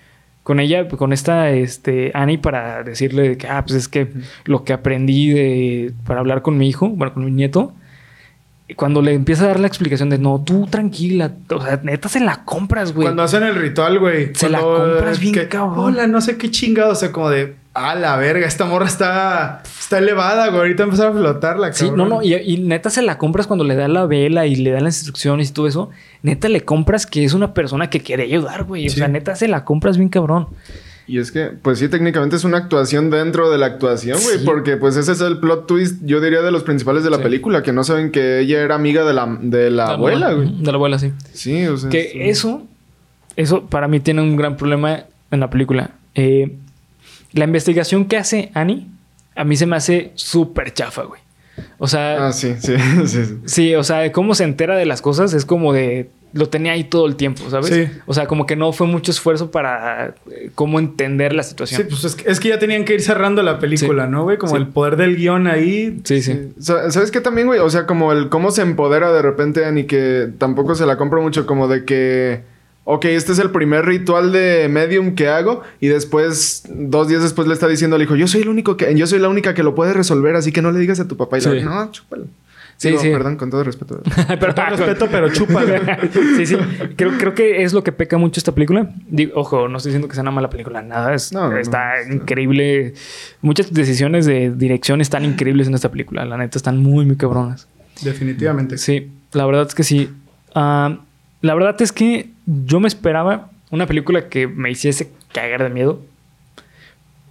con ella, con esta este, Annie, para decirle que, ah, pues es que lo que aprendí de, para hablar con mi hijo, bueno, con mi nieto. Cuando le empieza a dar la explicación de no, tú tranquila, o sea, neta se la compras, güey. Cuando hacen el ritual, güey. Se la compras bien que, cabrón. Hola, no sé qué chingado. O sea, como de... Ah, la verga. Esta morra está... Está elevada, güey. Ahorita empezar a flotarla, Sí, cabrón. no, no, y, y neta se la compras cuando le da la vela y le da las instrucciones y todo eso. Neta le compras que es una persona que quiere ayudar, güey. O Sí. sea, neta se la compras bien cabrón. Y es que, pues sí, técnicamente es una actuación dentro de la actuación, güey. Sí. Porque, pues, ese es el plot twist, yo diría, de los principales de la Sí. película. Que no saben que ella era amiga de la, de la abuela, güey. De la abuela, sí. Sí, o sea... Que es- eso, eso para mí tiene un gran problema en la película. Eh, la investigación que hace Annie, a mí se me hace súper chafa, güey. O sea, Ah, sí, sí, [LAUGHS] sí. sí. sí, o sea, cómo se entera de las cosas es como de... Lo tenía ahí todo el tiempo, ¿sabes? Sí. O sea, como que no fue mucho esfuerzo para eh, cómo entender la situación. Sí, pues es que, es que ya tenían que ir cerrando la película, Sí. ¿no, güey? Como Sí. el poder del guion ahí. sí, sí. Sí. Sa- ¿Sabes qué también, güey? O sea, como el cómo se empodera de repente Annie, que tampoco se la compro mucho, como de que, ok, este es el primer ritual de medium que hago, y después, dos días después le está diciendo al hijo, yo soy el único que, yo soy la única que lo puede resolver, así que no le digas a tu papá. Y la Sí. no, chúpalo. Sí, Digo, sí. Perdón, con todo respeto. [LAUGHS] pero, Con todo respeto, pero chúpalo. [LAUGHS] sí, sí. Creo, creo que es lo que peca mucho esta película. Digo, ojo, no estoy diciendo que sea una mala película, nada. Es, No, no, está no, está- increíble. Muchas decisiones de dirección están increíbles en esta película. La neta, están muy, muy cabronas. Definitivamente. Sí, la verdad es que sí. Ah, la verdad es que yo me esperaba una película que me hiciese cagar de miedo.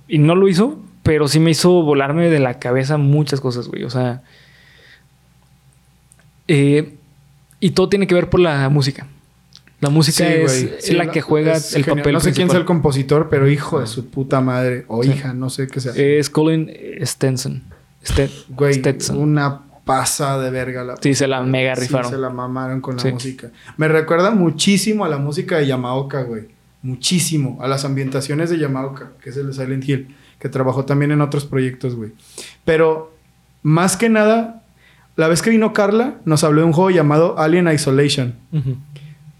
Y no lo hizo, pero sí me hizo volarme de la cabeza muchas cosas, güey. O sea. eh, y todo tiene que ver por la música. La música Sí, es, es Sí, la que juega es el genial. papel No sé quién principal. el compositor, pero hijo de su puta madre. O Sí. hija, no sé qué sea. Es Colin Stenson. Ste- Güey, Stetson. una pasa de verga la Sí, se la mega Sí, rifaron. se la mamaron con la Sí. música. Me recuerda muchísimo a la música de Yamaoka, güey. Muchísimo. A las ambientaciones de Yamaoka, que es el de Silent Hill, que trabajó también en otros proyectos, güey. Pero, más que nada, la vez que vino Carla, nos habló de un juego llamado Alien Isolation.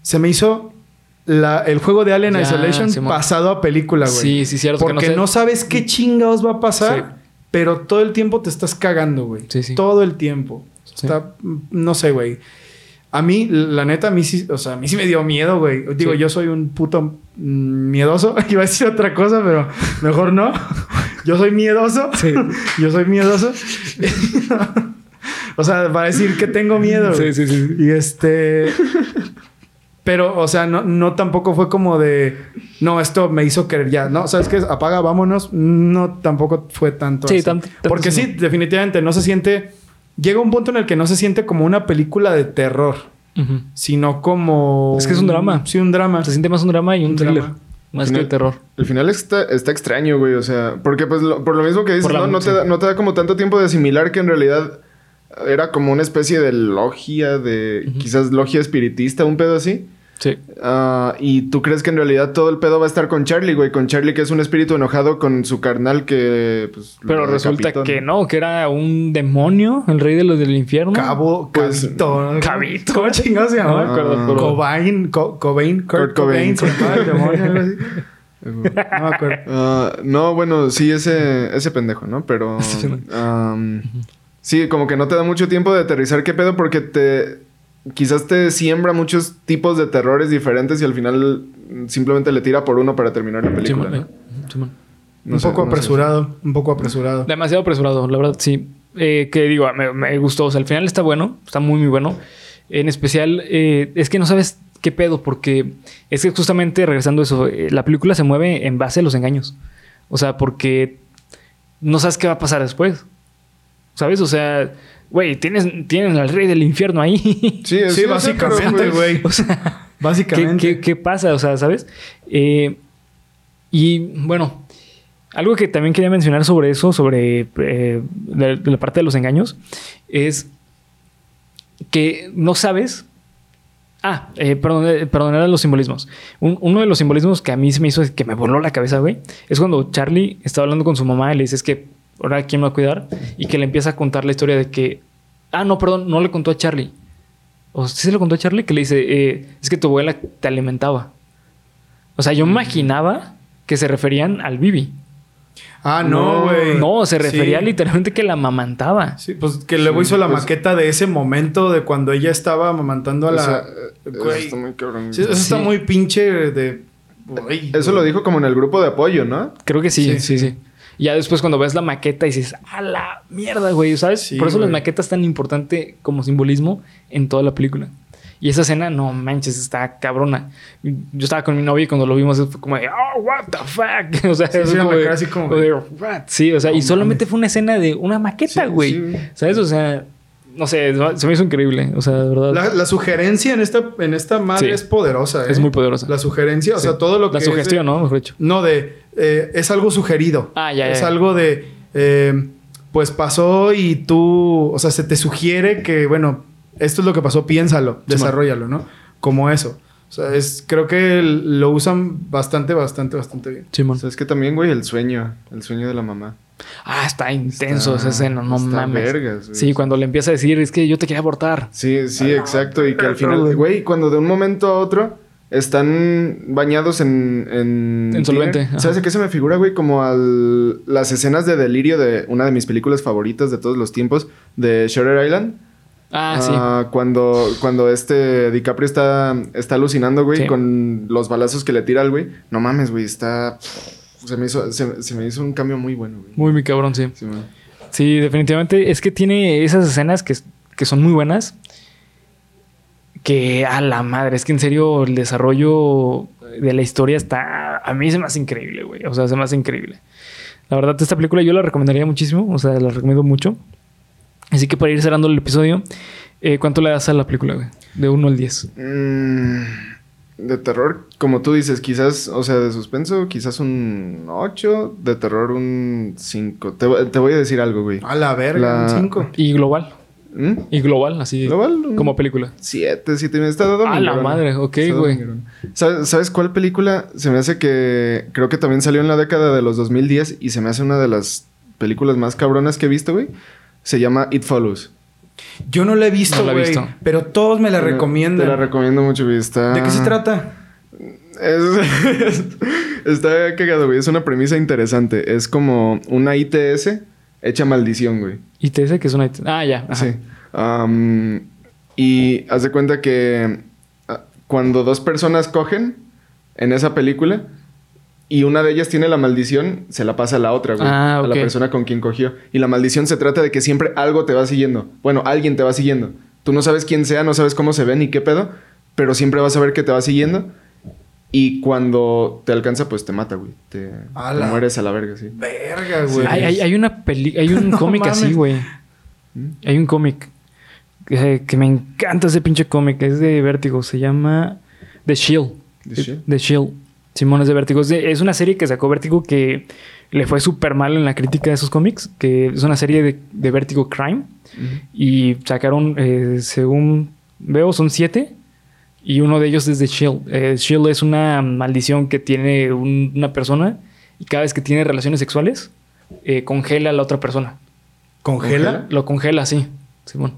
Se me hizo la- el juego de Alien Ya, Isolation pasado a película, güey. Sí, sí, cierto. que Porque sé- no, sabes qué chingados va a pasar. Sí. Pero todo el tiempo te estás cagando, güey. Sí, sí. Todo el tiempo. Sí. Está, no sé, güey. A mí, la neta, a mí sí, o sea, a mí sí me dio miedo, güey. Digo, yo soy un puto miedoso. [LAUGHS] Iba a decir otra cosa, pero mejor no. Yo soy miedoso. Sí. [LAUGHS] Yo soy miedoso. [LAUGHS] o sea, va a decir que tengo miedo. Sí, sí, sí. Y este. Pero, o sea, no, no tampoco fue como de. No, esto me hizo querer ya. No, ¿sabes qué? Apaga, vámonos. No, tampoco fue tanto. Sí, así. tanto- tanto Porque sí no. definitivamente no se siente. Llega un punto en el que no se siente como una película de terror, sino como. Es que es un drama. Sí, un drama. Se siente más un drama y un, Un thriller. drama. Más que terror. El final está, está extraño, güey. O sea, porque pues lo- por lo mismo que dices, ¿no? No, te da, no te da como tanto tiempo de asimilar que en realidad era como una especie de logia, de quizás logia espiritista, un pedo así. Sí. Ah, y tú crees que en realidad todo el pedo va a estar con Charlie, güey. Con Charlie que es un espíritu enojado con su carnal que... Pues, Pero resulta decapitó, que no, que era un demonio, el rey de los del infierno. Cabo, Pues- Cabito. ¿no? Cabito. [LAUGHS] ¿Cómo chingados se No llama? me acuerdo, pero- Cobain, Co- Cobain, Kurt, Kurt Cobain, Cobain. se llamaba el demonio, algo así. [LAUGHS] No me acuerdo. Ah, no, bueno, sí, ese, ese pendejo, ¿no? Pero... [LAUGHS] Am, sí, como que no te da mucho tiempo de aterrizar qué pedo porque te... Quizás te siembra muchos tipos de terrores diferentes y al final simplemente le tira por uno para terminar la película, Simón, ¿no? eh, Simón. No un sé, poco no sé. apresurado, un poco apresurado. Demasiado apresurado, la verdad, sí. Eh, que digo, me, me gustó. O sea, al final está bueno, está muy, muy bueno. En especial, eh, es que no sabes qué pedo, porque es que justamente regresando a eso, eh, la película se mueve en base a los engaños. O sea, porque no sabes qué va a pasar después. ¿Sabes? O sea, güey, tienes, tienen al rey del infierno ahí. Sí, Sí, sí, básicamente, pues, güey. o sea, [LAUGHS] ¿qué, Básicamente. qué, qué pasa? O sea, ¿sabes? Eh, y bueno, algo que también quería mencionar sobre eso, sobre eh, de, de la parte de los engaños, es que no sabes. Ah, eh, perdón, eh, perdón, eran los simbolismos. Un- uno de los simbolismos que a mí se me hizo que me voló la cabeza, güey, es cuando Charlie está hablando con su mamá y le dice es que ahora quién me va a cuidar y que le empieza a contar la historia de que, ah, no, perdón, no le contó a Charlie. O sí se lo contó a Charlie que le dice, eh, es que tu abuela te alimentaba. O sea, yo imaginaba que se referían al Bibi. Ah, no, No, güey. No, se refería Sí. literalmente que la amamantaba. Sí, pues que luego Sí, hizo la pues- maqueta de ese momento de cuando ella estaba amamantando a la. Eso, está muy cabrón. Sí, eso está muy pinche de. Eso lo dijo como en el grupo de apoyo, ¿no? Creo que sí, Sí, sí, sí. Y ya después cuando ves la maqueta y dices, a la mierda, güey, ¿sabes? Sí, Por eso las güey. maquetas tan importante como simbolismo en toda la película. Y esa escena, no manches, está cabrona. Yo estaba con mi novia y cuando lo vimos fue como de, oh, what the fuck. [LAUGHS] O sea, Sí, fue sí, como de- así como- de, "What?". Sí, o sea, y solamente mames. fue una escena de una maqueta, Sí, güey. ¿Sabes? O sea, no sé, se me hizo increíble. O sea, de verdad. La, la sugerencia en esta, en esta madre Sí. es poderosa, ¿eh? Es muy poderosa. La sugerencia, o Sí. sea, todo lo que. La es de- sugestión, ¿no? Mejor dicho. No, de. eh, es algo sugerido. Ah, ya, ya, Es algo de. eh, pues pasó y tú. O sea, se te sugiere que, bueno, esto es lo que pasó, piénsalo, desarrollalo, ¿no? Como eso. O sea, es, creo que lo usan bastante, bastante, bastante bien. Simón. O sea, es que también, güey, el sueño. El sueño de la mamá. Ah, está intenso Está- esa escena, no está mames. vergas, güey. sí, cuando le empieza a decir, es que yo te quería abortar. Sí, sí, exacto. Y que al final, güey. cuando de un momento a otro están bañados en... En, En solvente, ajá. ¿Sabes a qué se me figura, güey? Como al, las escenas de delirio de una de mis películas favoritas de todos los tiempos, de Shutter Island. Ah, sí. Ah, cuando, cuando este DiCaprio está, está alucinando, güey, Sí. con los balazos que le tira al güey. No mames, güey, está... Se me, hizo, se, se me hizo un cambio muy bueno, güey. Muy, muy cabrón, sí. Sí. Sí, definitivamente. Es que tiene esas escenas que, que son muy buenas. Que a la madre, es que en serio el desarrollo de la historia está. A mí se me hace increíble, güey. O sea, se me hace increíble. La verdad, esta película yo la recomendaría muchísimo. O sea, la recomiendo mucho. Así que para ir cerrando el episodio, eh, ¿cuánto le das a la película, güey? De 1 al 10. Mm, de terror, como tú dices, quizás, o sea, de suspenso, quizás un 8, de terror un 5. Te, voy- te voy a decir algo, güey. A la verga, La- un 5. Y global. ¿Mm? Y global, así. Global, un Como película. 7, 7 me está dando A la madre, ok, güey. ¿Sabes, ¿Sabes cuál película? Se me hace que creo que también salió en la década de los 2010 y se me hace una de las películas más cabronas que he visto, güey. Se llama It Follows. Yo no la he visto, No la he güey. visto. Pero todos me la Te- recomiendan. Te la recomiendo mucho, güey. Está... ¿De qué se trata? Es- [LAUGHS] está cagado, güey. Es una premisa interesante. Es como una ITS hecha maldición, güey. Dice que es una... Ah, ya. ajá. Sí. Y haz de cuenta que ah, cuando dos personas cogen en esa película y una de ellas tiene la maldición, se la pasa a la otra, güey. Ah, A la persona con quien cogió. Y la maldición se trata de que siempre algo te va siguiendo. Bueno, alguien te va siguiendo. Tú no sabes quién sea, no sabes cómo se ve ni qué pedo, pero siempre vas a ver que te va siguiendo. Y cuando te alcanza, pues te mata, güey. Te, mueres a la verga, sí. Verga, güey. Hay, hay- hay una peli... Hay un [LAUGHS] No cómic así, güey. ¿Mm? Hay un cómic que, que me encanta ese pinche cómic. Es de Vértigo. Se llama The Shield. The Shield. The Shield. Simón es de Vértigo. Es, una serie que sacó Vértigo que le fue súper mal en la crítica de esos cómics. Que es una serie de, de Vértigo Crime. Y sacaron, eh, según veo, son siete. Y uno de ellos es de Shield. Eh, Shield es una maldición que tiene un- una persona. Y cada vez que tiene relaciones sexuales, eh, congela a la otra persona. ¿Congela? Lo congela, sí. Simón.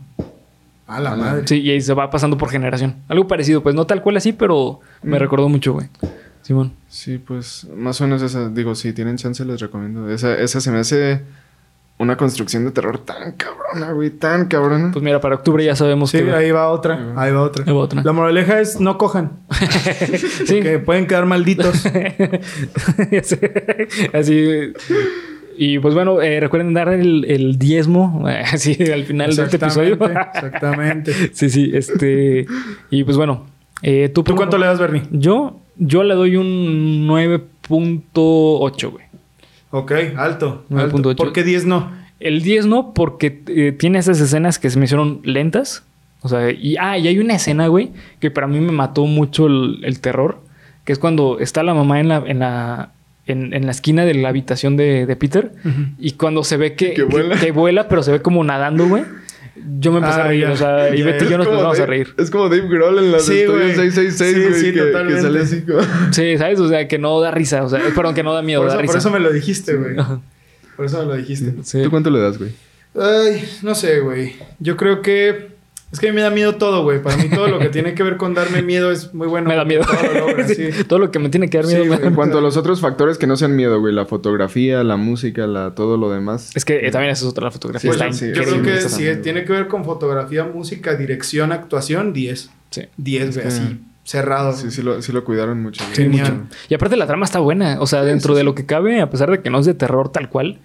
A la madre. Sí, y ahí se va pasando por generación. Algo parecido, pues no tal cual así, pero me Mm. recordó mucho, güey. Simón. Sí, pues más o menos esa. Digo, si tienen chance, les recomiendo. Esa, esa se me hace una construcción de terror tan cabrona, güey, tan cabrona. Pues mira, para octubre ya sabemos Sí, que. ahí va otra. Ahí va otra. Ahí va otra. La moraleja es no cojan. [LAUGHS] sí. Que pueden quedar malditos. [LAUGHS] Así. Y pues bueno, eh, recuerden dar el, el diezmo [LAUGHS] así al final de este episodio. Exactamente, Exactamente. sí, sí, este. Y pues bueno, eh, ¿tú, ¿Tú cuánto le das, Bernie? Yo, yo le doy un 9.8, güey. Ok, alto. 9.8. alto. ¿Por qué 10 no? El 10 no, porque eh, tiene esas escenas que se me hicieron lentas. O sea, y, ah, y hay una escena, güey, que para mí me mató mucho el, el terror. Que es cuando está la mamá en la, en la, en, en la esquina de la habitación de, de Peter. Y cuando se ve que, Que vuela. que vuela, pero se ve como nadando, güey. Yo me empecé Ah, a reír. ya. O sea, y Beto y yo nos empezamos a reír. Es como Dave Grohl en la Sí, güey. 666, Sí, güey, sí, que, totalmente. que sale así como... Sí, ¿sabes? O sea, que no da risa. O sea, perdón, que no da miedo, Por da risa. por eso me lo dijiste, güey. Por eso me lo dijiste. Sí. ¿Tú cuánto le das, güey? Ay, no sé, güey. Yo creo que... Es que a mí me da miedo todo, güey. Para mí todo lo que tiene que ver con darme miedo es muy bueno. me da miedo. Todo lo logra, [LAUGHS] Sí, sí. Todo lo que me tiene que dar Sí, miedo. da En cuanto a los otros factores que no sean miedo, güey, la fotografía, la música, la, todo lo demás. Es que eh, también esa es otra la fotografía. Sí, está sí, Yo creo que si tiene que ver con fotografía, música, dirección, actuación, 10. Sí. 10, güey, así, cerrado. Sí, sí lo, sí lo cuidaron mucho. Genial. Mucho. Y aparte la trama está buena. O sea, dentro de lo que cabe, a pesar de que no es de terror tal cual,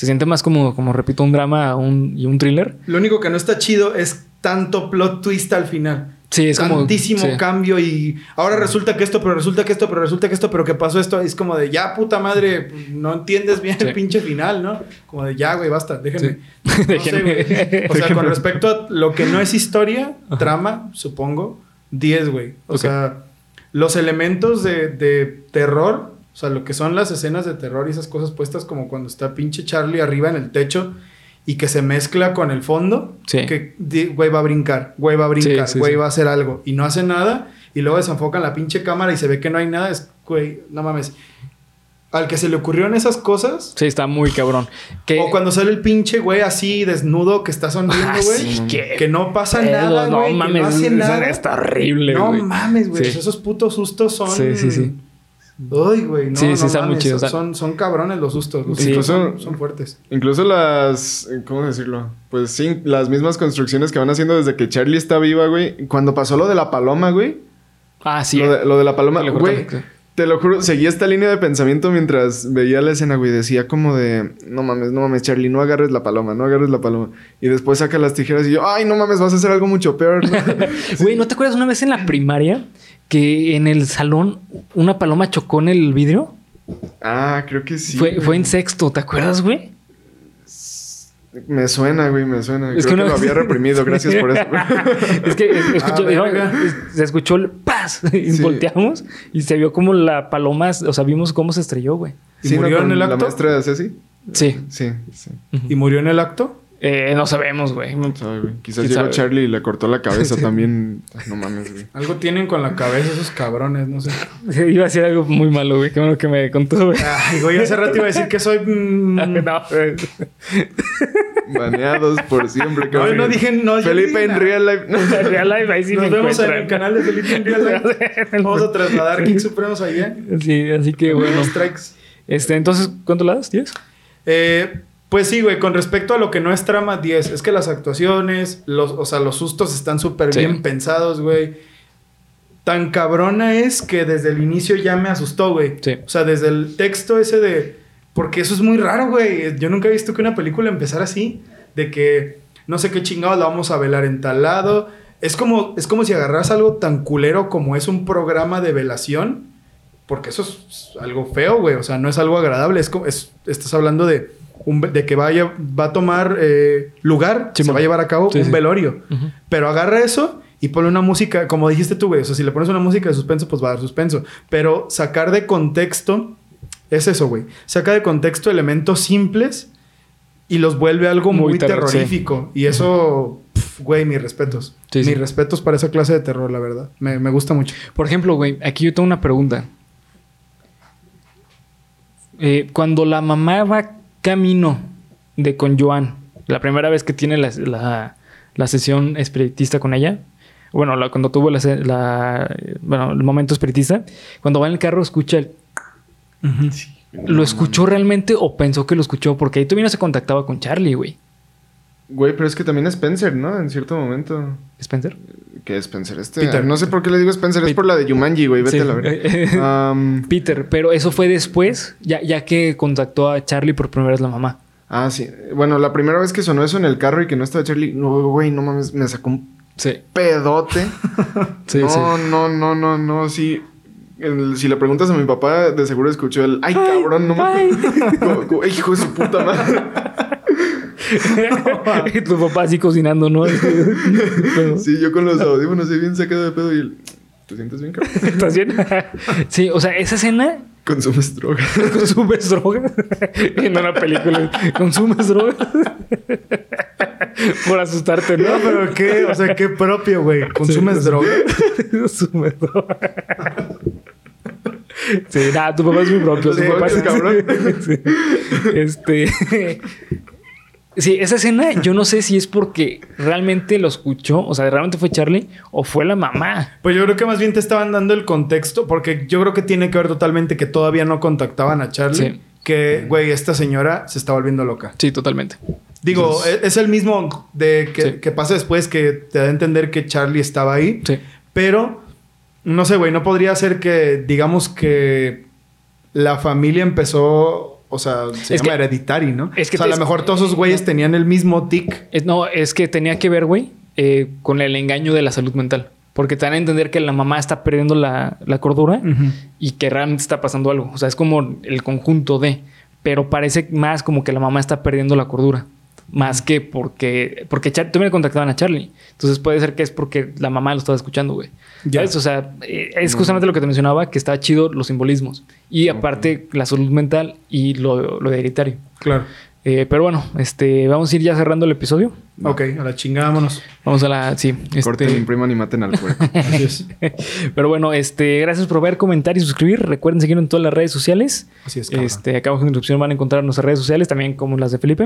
se siente más como, como repito, un drama un- y un thriller. Lo único que no está chido es tanto plot twist al final. Sí, es como... Tantísimo sí. cambio y ahora resulta que esto, pero resulta que esto, pero resulta que esto, pero que pasó esto. Es como de ya, puta madre, no entiendes bien Sí. el pinche final, ¿no? Como de ya, güey, basta, déjenme. No [LAUGHS] Déjenme. o sea, con [LAUGHS] respecto a lo que no es historia, trama, supongo, 10, güey. O sea, los elementos de, de terror, sea, lo que son las escenas de terror y esas cosas puestas como cuando está pinche Charlie arriba en el techo y que se mezcla con el fondo, Sí. que güey va a brincar, güey va a brincar, Sí, sí, güey va a hacer algo y no hace nada y luego desenfocan la pinche cámara y se ve que no hay nada, es güey, no mames. Al que se le ocurrieron esas cosas, Sí, está muy cabrón. Que... o cuando sale el pinche güey así desnudo que está sonriendo, Ah, güey. sí, que... Que no pasa nada, No güey. que mames, no hace esa nada. está horrible, No mames, güey. Esos putos sustos son. Sí, sí, sí. Ay, güey. No, Sí, sí, no está muy mames, chido, Son, son cabrones los sustos. Los Sí. sustos son, Incluso- son fuertes. Incluso las... ¿Cómo decirlo? Pues sí, las mismas construcciones que van haciendo desde que Charlie está viva, güey. Cuando pasó lo de la paloma, güey. Ah, sí. Lo de, lo de la paloma, güey. Te lo juro, seguía esta línea de pensamiento mientras veía la escena, güey. Decía como de, no mames, no mames, Charlie, no agarres la paloma, no agarres la paloma. Y después saca las tijeras y yo, ay, no mames, vas a hacer algo mucho peor. ¿no?" [LAUGHS] Güey, ¿no te acuerdas una vez en la primaria que en el salón una paloma chocó en el vidrio? ah, creo que sí. fue, fue en sexto, ¿te acuerdas, güey? Me suena, güey, me suena. Es creo que que, una- lo había [LAUGHS] reprimido, gracias por eso. [LAUGHS] es que es- [LAUGHS] escuchó- Ah, no, es- se escuchó el paz y Sí. volteamos y se vio como la paloma, o sea, vimos cómo se estrelló, güey. ¿Y Sí, ¿no? murió en el La acto? maestra de Ceci. Sí. Sí, sí. ¿Y murió en el acto? Eh, no sabemos, güey. Sabe, güey. Quizás ¿Quién llegó sabe? Charlie y le cortó la cabeza [LAUGHS] también. No mames, güey. Algo tienen con la cabeza esos cabrones, no sé. Iba a decir algo muy malo, güey. Qué bueno que me contó, güey. Ay, güey, hace rato iba a decir que soy. [LAUGHS] mm, No, güey. Baneados por siempre. No, cabrón. no dije. No, yo Felipe en real life. En Real Life, ahí sí Nos me vemos en el canal de Felipe en Real Life. [LAUGHS] Vamos a trasladar Kicks Supremos allá. Sí, así que bueno. Strikes. Este, entonces, ¿cuánto le das? ¿10? Eh, Pues sí, güey, con respecto a lo que no es trama 10, es que las actuaciones, los, o sea, los sustos están súper Sí. bien pensados, güey. Tan cabrona es que desde el inicio ya me asustó, güey. Sí. O sea, desde el texto ese de... Porque eso es muy raro, güey. Yo nunca he visto que una película empezara así. De que no sé qué chingados la vamos a velar en tal lado. Es como, es como si agarras algo tan culero como es un programa de velación. Porque eso es algo feo, güey. O sea, no es algo agradable. Es como, es- estás hablando de, un, de que vaya, va a tomar eh, lugar, Sí, se va a llevar a cabo Sí, un sí. velorio. Pero agarra eso y pone una música, como dijiste tú, güey. O sea, si le pones una música de suspenso, pues va a dar suspenso. Pero sacar de contexto es eso, güey. Saca de contexto elementos simples y los vuelve algo muy, Muy terrorífico. Y eso, pf, güey, mis respetos. Mis respetos para esa clase de terror, la verdad. Me, me gusta mucho. Por ejemplo, güey, aquí yo tengo una pregunta. Eh, cuando la mamá va camino de con Joan, la primera vez que tiene la, la- la sesión espiritista con ella, bueno, la- cuando tuvo la- bueno, el momento espiritista, cuando va en el carro escucha el... ¿Lo escuchó realmente o pensó que lo escuchó? Porque ahí todavía no se contactaba con Charlie, güey. Güey, pero es que también Spencer, ¿no? En cierto momento. ¿Spencer? ¿Qué es Spencer? Este. Peter. No sé por qué le digo Spencer, es por la de Yumanji, güey. Vete Sí. a la verga. [LAUGHS] Am, Peter, pero eso fue después, ya, ya que contactó a Charlie por primera vez la mamá. ah, sí. Bueno, la primera vez que sonó eso en el carro y que no estaba Charlie, no, güey, no mames, me sacó un Sí. pedote. [LAUGHS] Sí, no, sí. no, no, no, no, sí. El- si le preguntas a mi papá, de seguro escuchó el ay, cabrón, no mames. [LAUGHS] Hijo de su puta madre. [LAUGHS] y tu papá así cocinando, ¿no? Sí, yo con los audífonos así bien sacado de pedo y el. ¿Te sientes bien, cabrón? [LAUGHS] ¿Estás bien? sí, o sea, esa escena Consumes droga. [LAUGHS] consumes drogas. Viendo una película, consumes drogas. Por asustarte, ¿no? No, pero qué, o sea, qué propio, güey. ¿Consumes Sí. droga? Consumes drogas. Sí, nada, tu papá es muy propio. Tu papá es es cabrón. Sí. Este. Sí, esa escena [LAUGHS] yo no sé si es porque realmente lo escuchó, o sea, realmente fue Charlie o fue la mamá. Pues yo creo que más bien te estaban dando el contexto, porque yo creo que tiene que ver totalmente que todavía no contactaban a Charlie. Sí. Que, güey, esta señora se está volviendo loca. Sí, totalmente. Digo, Entonces- es, el mismo de que, Sí. que pasa después que te da a entender que Charlie estaba ahí. Sí. Pero, no sé, güey, no podría ser que, digamos que la familia empezó, o sea, se Es llama que- hereditary, ¿no? es que o sea, a lo mejor todos esos güeyes tenían el mismo tic. Es- no, es que tenía que ver, güey, eh, con el engaño de la salud mental. Porque te dan a entender que la mamá está perdiendo la, la cordura y que realmente está pasando algo. O sea, es como el conjunto de. Pero parece más como que la mamá está perdiendo la cordura. Más que porque. Porque Char- también le contactaban a Charlie. Entonces puede ser que es porque la mamá lo estaba escuchando, güey. Ya. ¿Sabes? O sea, eh, es justamente lo que te mencionaba, que está chido los simbolismos. Y aparte, la salud mental y lo, lo hereditario. Claro. Eh, pero bueno, este, vamos a ir ya cerrando el episodio. Ok, a la chingada, vámonos. Vamos a la. Sí. Corten, Este, impriman y maten al puerco. [LAUGHS] Así es. pero bueno, este, gracias por ver, comentar y suscribir. Recuerden seguirnos en todas las redes sociales. Así es, cabrón. Este, acá abajo en la descripción van a encontrar nuestras redes sociales, también como las de Felipe.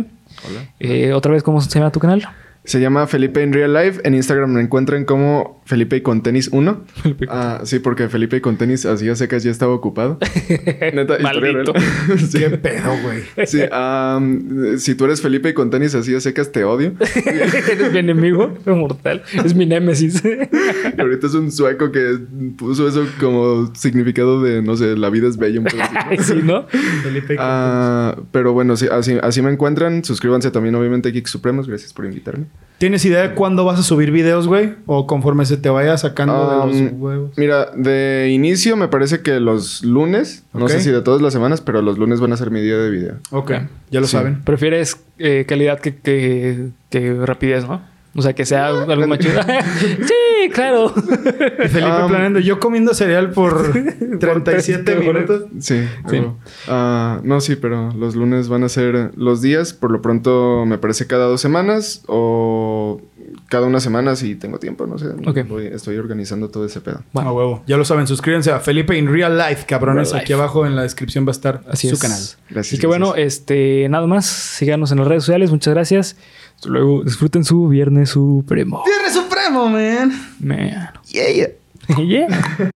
Hola. Eh, Otra vez, ¿cómo se llama tu canal? Se llama Felipe in Real Life. En Instagram me encuentran como Felipe y con tenis 1. Felipe y con Ah, sí, porque Felipe y con tenis así a secas ya estaba ocupado. [LAUGHS] Neta, Maldito. [LAUGHS] sí. Qué pedo, güey. Sí, am, si tú eres Felipe y con tenis así a secas, te odio. [LAUGHS] Eres mi enemigo mortal. Es mi némesis. Y ahorita es un sueco que puso eso como significado de, no sé, la vida es bella. un sí, ¿no? Felipe. Ah, pero bueno, sí, así, así me encuentran. Suscríbanse también, obviamente, a Geek Supremos. Gracias por invitarme. ¿Tienes idea de cuándo vas a subir videos, güey? O conforme se te vaya sacando de los Um, huevos. Mira, de inicio me parece que los lunes, no sé si de todas las semanas, pero los lunes van a ser mi día de video. Ok, ya lo Sí. saben. Prefieres eh, calidad que, que, que rapidez, ¿no? O sea, que sea algo más chido. [LAUGHS] sí, claro. Y Felipe Um, planeando, yo comiendo cereal por [LAUGHS] 37 30 minutos. Sí, Sí. ah, no, sí, pero los lunes van a ser los días. Por lo pronto, me parece cada dos semanas o cada una semana si tengo tiempo, no sé. Ok. Voy- estoy organizando todo ese pedo. Bueno. A huevo. Ya lo saben, suscríbanse a Felipe in Real Life, cabrones. Real Aquí life. abajo en la descripción va a estar Así su es. canal. Gracias. Así que bueno, este, nada más. Síganos en las redes sociales. Muchas gracias. Hasta luego. Disfruten su Viernes Supremo. Viernes Supremo, man. Man. Yeah, yeah. [LAUGHS] yeah.